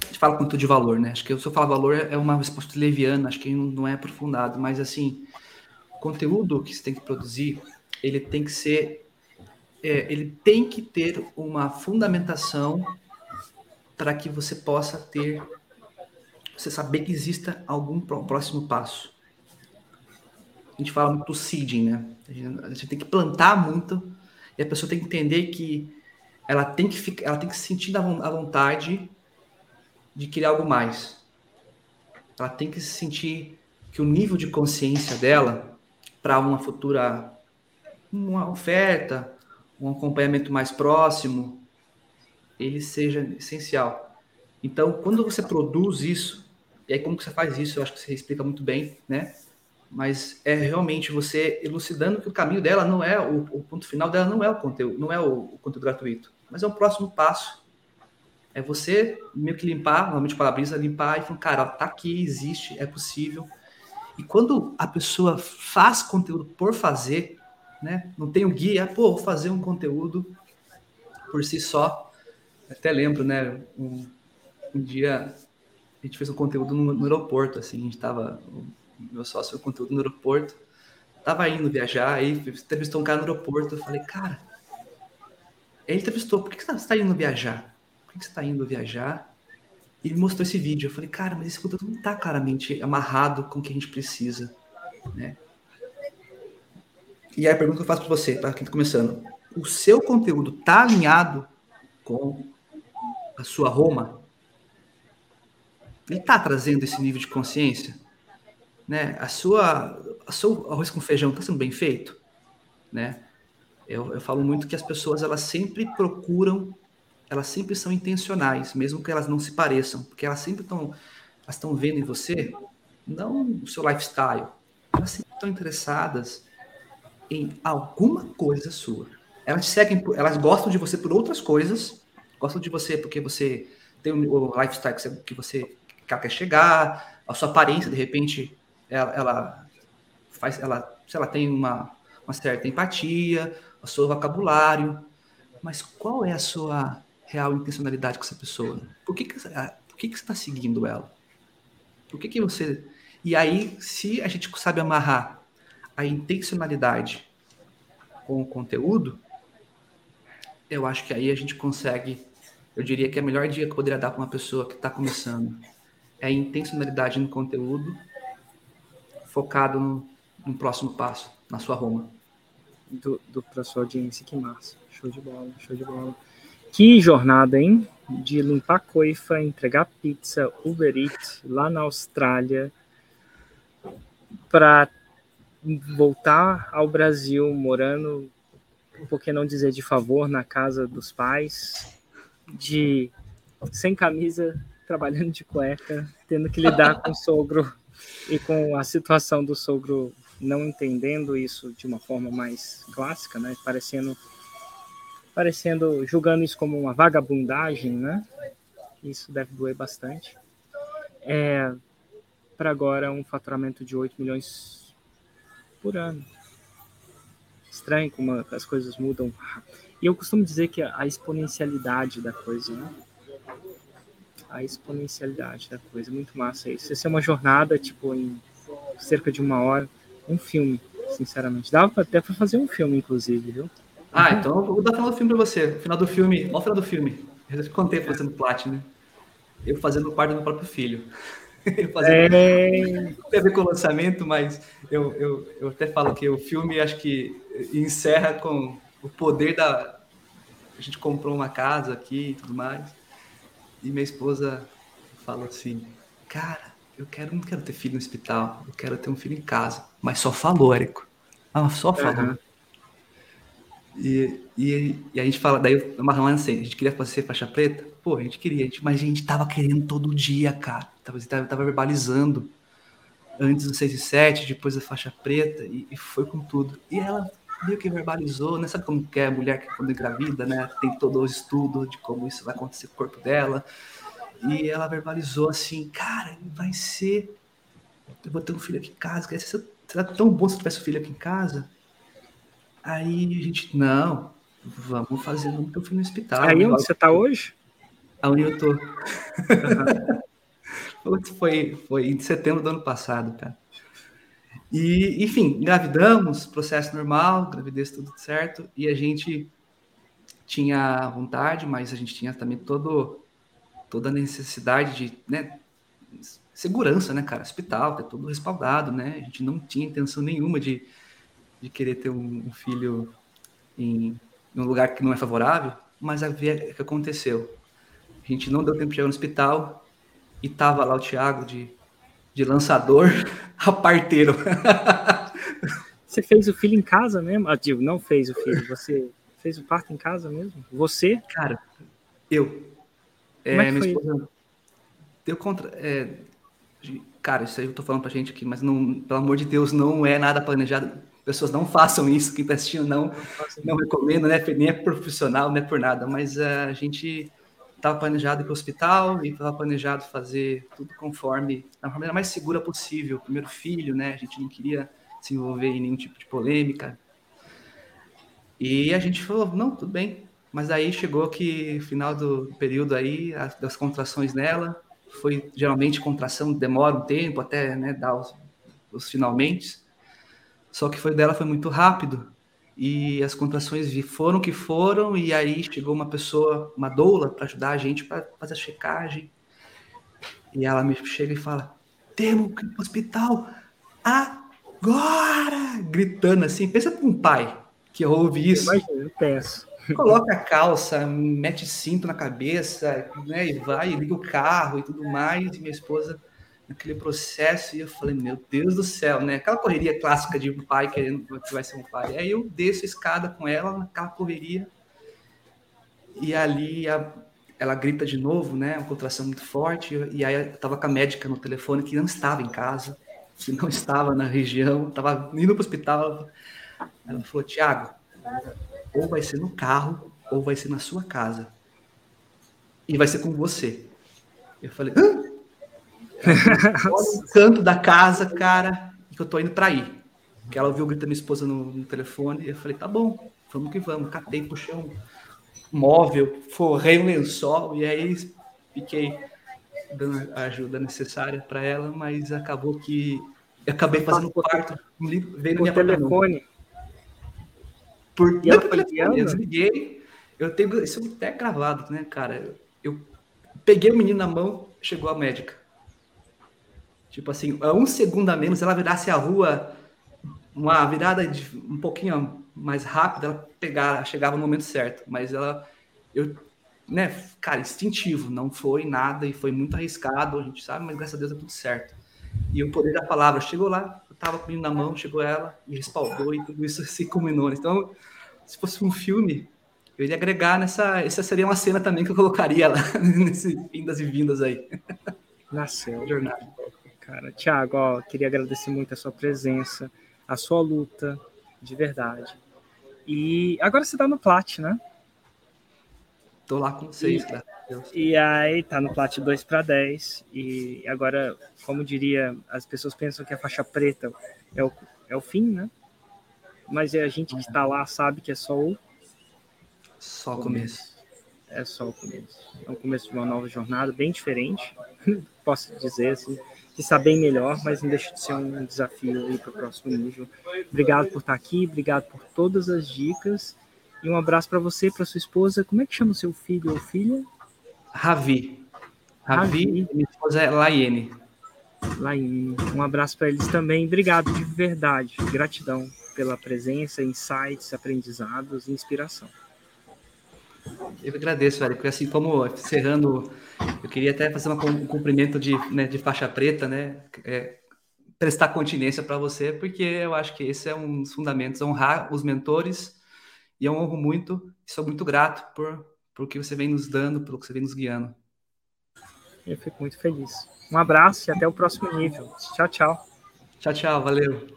a gente fala conteúdo de valor, né? Acho que se eu falar valor é uma resposta leviana, acho que não é aprofundado, mas assim, o conteúdo que você tem que produzir, ele tem que ser, é, ele tem que ter uma fundamentação para que você possa ter, você saber que exista algum próximo passo. A gente fala muito do seeding, né? A gente tem que plantar muito e a pessoa tem que entender que ela tem que ficar, ela tem que sentir a vontade de querer algo mais. Ela tem que se sentir que o nível de consciência dela para uma futura uma oferta, um acompanhamento mais próximo, ele seja essencial. Então, quando você produz isso, e aí como que você faz isso? Eu acho que você explica muito bem, né? Mas é realmente você elucidando que o caminho dela não é o, o ponto final dela não é o conteúdo, não é o, o conteúdo gratuito mas é um próximo passo. É você meio que limpar, normalmente para a brisa, limpar e falar, cara, tá aqui, existe, é possível. E quando a pessoa faz conteúdo por fazer, né? Não tem o um guia, pô, vou fazer um conteúdo por si só. Até lembro, né? Um, um dia a gente fez um conteúdo no, no aeroporto, assim, a gente tava, meu sócio um conteúdo no aeroporto, tava indo viajar, aí entrevistou um cara no aeroporto, eu falei, cara, ele entrevistou, por que você está indo viajar? Por que você está indo viajar? E ele mostrou esse vídeo. Eu falei, cara, mas esse conteúdo não está claramente amarrado com o que a gente precisa. Né? E aí a pergunta que eu faço para você, para quem está começando. O seu conteúdo está alinhado com a sua Roma? Ele está trazendo esse nível de consciência? Né? A sua, a seu arroz com feijão está sendo bem feito? Né? Eu, eu falo muito que as pessoas elas sempre procuram, elas sempre são intencionais, mesmo que elas não se pareçam, porque elas sempre estão elas estão vendo em você não o seu lifestyle, elas sempre estão interessadas em alguma coisa sua. Elas seguem, elas gostam de você por outras coisas, gostam de você porque você tem o lifestyle que você quer chegar, a sua aparência de repente ela, ela faz, ela, se ela tem uma, uma certa empatia, o seu vocabulário, mas qual é a sua real intencionalidade com essa pessoa? Por que, que, por que, que você está seguindo ela? Por que, que você. E aí, se a gente sabe amarrar a intencionalidade com o conteúdo, eu acho que aí a gente consegue. Eu diria que é a melhor dica que eu poderia dar para uma pessoa que está começando é a intencionalidade no conteúdo, focado no, no próximo passo, na sua Roma do, do para sua audiência. Que massa. Show de bola, show de bola. Que jornada, hein? De limpar coifa, entregar pizza, Uber Eats lá na Austrália para voltar ao Brasil, morando, por que não dizer de favor, na casa dos pais, de sem camisa, trabalhando de cueca, tendo que lidar com o sogro e com a situação do sogro não entendendo isso de uma forma mais clássica, né? Parecendo, parecendo, julgando isso como uma vagabundagem, né? Isso deve doer bastante. É, para agora um faturamento de 8 milhões por ano. Estranho como as coisas mudam. E eu costumo dizer que a exponencialidade da coisa, né? A exponencialidade da coisa, muito massa isso. Isso é uma jornada, tipo, em cerca de uma hora um filme, sinceramente. Dava até para fazer um filme, inclusive, viu? Ah, então eu vou dar o final do filme para você. O final do filme, olha o final do filme. Eu contei você no Platinum. Eu fazendo parte do meu próprio filho. Eu fazendo... é... Não tem a ver com o lançamento, mas eu, eu, eu até falo que o filme acho que encerra com o poder da. A gente comprou uma casa aqui e tudo mais. E minha esposa fala assim: Cara, eu quero, não quero ter filho no hospital, eu quero ter um filho em casa. Mas só falou, Érico. Ah, só falou. Uhum. E, e, e, a gente fala, daí o Marlon assim, a gente queria fazer faixa preta? Pô, a gente queria, a gente, mas a gente tava querendo todo dia, cara. Tava, tava, tava verbalizando antes do 6 e 7, depois da faixa preta, e, e, foi com tudo. E ela meio que verbalizou, né? Sabe como que é a mulher que quando engravida, né? Tem todo o estudo de como isso vai acontecer com o corpo dela. E ela verbalizou assim, cara, vai ser. Eu vou ter um filho aqui em casa, será tão bom se eu tivesse um filho aqui em casa? Aí a gente, não, vamos fazer o teu filho no hospital. Aí onde você está hoje? Aonde eu tô. Foi, foi em setembro do ano passado, cara. E, enfim, engravidamos, processo normal, gravidez tudo certo, e a gente tinha vontade, mas a gente tinha também todo, toda a necessidade de né, segurança, né, cara? Hospital, tá tudo respaldado, né? A gente não tinha intenção nenhuma de de querer ter um, um filho em, em, um lugar que não é favorável, mas a ver o que aconteceu. A gente não deu tempo de chegar no hospital e tava lá o Thiago de, de lançador a parteiro. Você fez o filho em casa mesmo? Ah, digo, não fez o filho, você fez o parto em casa mesmo? Você? Cara, eu. É, Como é minha esposa deu contra. É, cara, isso aí eu tô falando pra gente aqui, mas não, pelo amor de Deus, não é nada planejado pessoas não façam isso, quem está assistindo não, não recomendo, né? Nem é profissional, não é por nada, mas uh, a gente estava planejado ir para o hospital e estava planejado fazer tudo conforme, da maneira mais segura possível. Primeiro filho, né? A gente não queria se envolver em nenhum tipo de polêmica. E a gente falou, não, tudo bem. Mas aí chegou que final do período aí, as, das contrações nela, foi geralmente contração demora um tempo até né, dar os, os finalmente. Só que foi dela foi muito rápido e as contrações foram que foram e aí chegou uma pessoa, uma doula, para ajudar a gente para fazer a checagem. E ela me chega e fala: "Temos que ir pro hospital agora!" Gritando assim, pensa para um pai que ouve isso. Eu penso. Coloca a calça, mete cinto na cabeça, né, e vai, liga o carro e tudo mais. E minha esposa naquele processo e eu falei, meu Deus do céu, né? Aquela correria clássica de um pai querendo que vai ser um pai. Aí eu desço a escada com ela naquela correria e ali a, ela grita de novo, né? Uma contração muito forte e aí eu tava com a médica no telefone que não estava em casa, que não estava na região, estava indo para o hospital. Ela falou, Tiago, ou vai ser no carro ou vai ser na sua casa e vai ser com você. Eu falei, Hã? Olha o canto da casa, cara, que eu tô indo para ir. Que ela ouviu o grito da minha esposa no, no, telefone, e eu falei, tá bom, vamos que vamos. Catei, puxei um móvel, forrei um lençol, e aí fiquei dando a ajuda necessária para ela, mas acabou que eu acabei fazendo o parto, veio no meu telefone. E ela telefone, eu desliguei, eu tenho isso até gravado, né, cara? Eu peguei o menino na mão, chegou a médica. Tipo assim, a um segundo a menos, ela virasse a rua, uma virada de, um pouquinho mais rápida, ela pegava, chegava no momento certo. Mas ela, eu, né, cara, instintivo, não foi nada e foi muito arriscado, a gente sabe, mas graças a Deus é tudo certo. E o poder da palavra chegou lá, eu tava com na mão, chegou ela e respaldou e tudo isso se culminou. Então, se fosse um filme, eu iria agregar nessa. Essa seria uma cena também que eu colocaria lá, nesse vindas e vindas aí. Nasceu. Jornada cara. Tiago, ó, queria agradecer muito a sua presença, a sua luta, de verdade. E agora você tá no Plat, né? Tô lá com vocês, e, Deus. E aí tá no Plat 2 para 10. E agora, como diria, as pessoas pensam que a faixa preta é o, é o fim, né? Mas é a gente que está lá sabe que é só o. Só o começo. É só o começo. É o começo de uma nova jornada, bem diferente, posso dizer assim que está bem melhor, mas não deixa de ser um desafio aí para o próximo nível. Obrigado por estar aqui, obrigado por todas as dicas e um abraço para você, para sua esposa. Como é que chama o seu filho ou filha? Ravi. Ravi, minha esposa é Laiene. Laiene. Um abraço para eles também. Obrigado de verdade. Gratidão pela presença, insights, aprendizados e inspiração. Eu agradeço, velho, porque assim como encerrando, eu queria até fazer um cumprimento de, né, de faixa preta, né? É, prestar continência para você, porque eu acho que esse é um dos fundamentos, honrar os mentores E eu honro muito, sou muito grato por, por que você vem nos dando, pelo que você vem nos guiando. Eu fico muito feliz. Um abraço e até o próximo nível. Tchau, tchau. Tchau, tchau. Valeu.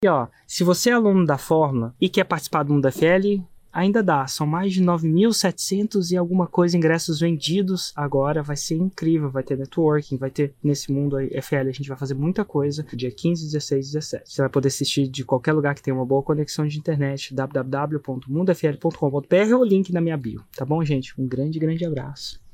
E ó, se você é aluno da Fórmula e quer participar do Mundo FL, ainda dá. São mais de 9.700 e alguma coisa ingressos vendidos agora. Vai ser incrível. Vai ter networking, vai ter nesse mundo aí, FL. A gente vai fazer muita coisa. Dia 15, 16 17. Você vai poder assistir de qualquer lugar que tenha uma boa conexão de internet. www.mundofl.com.br ou link na minha bio. Tá bom, gente? Um grande, grande abraço.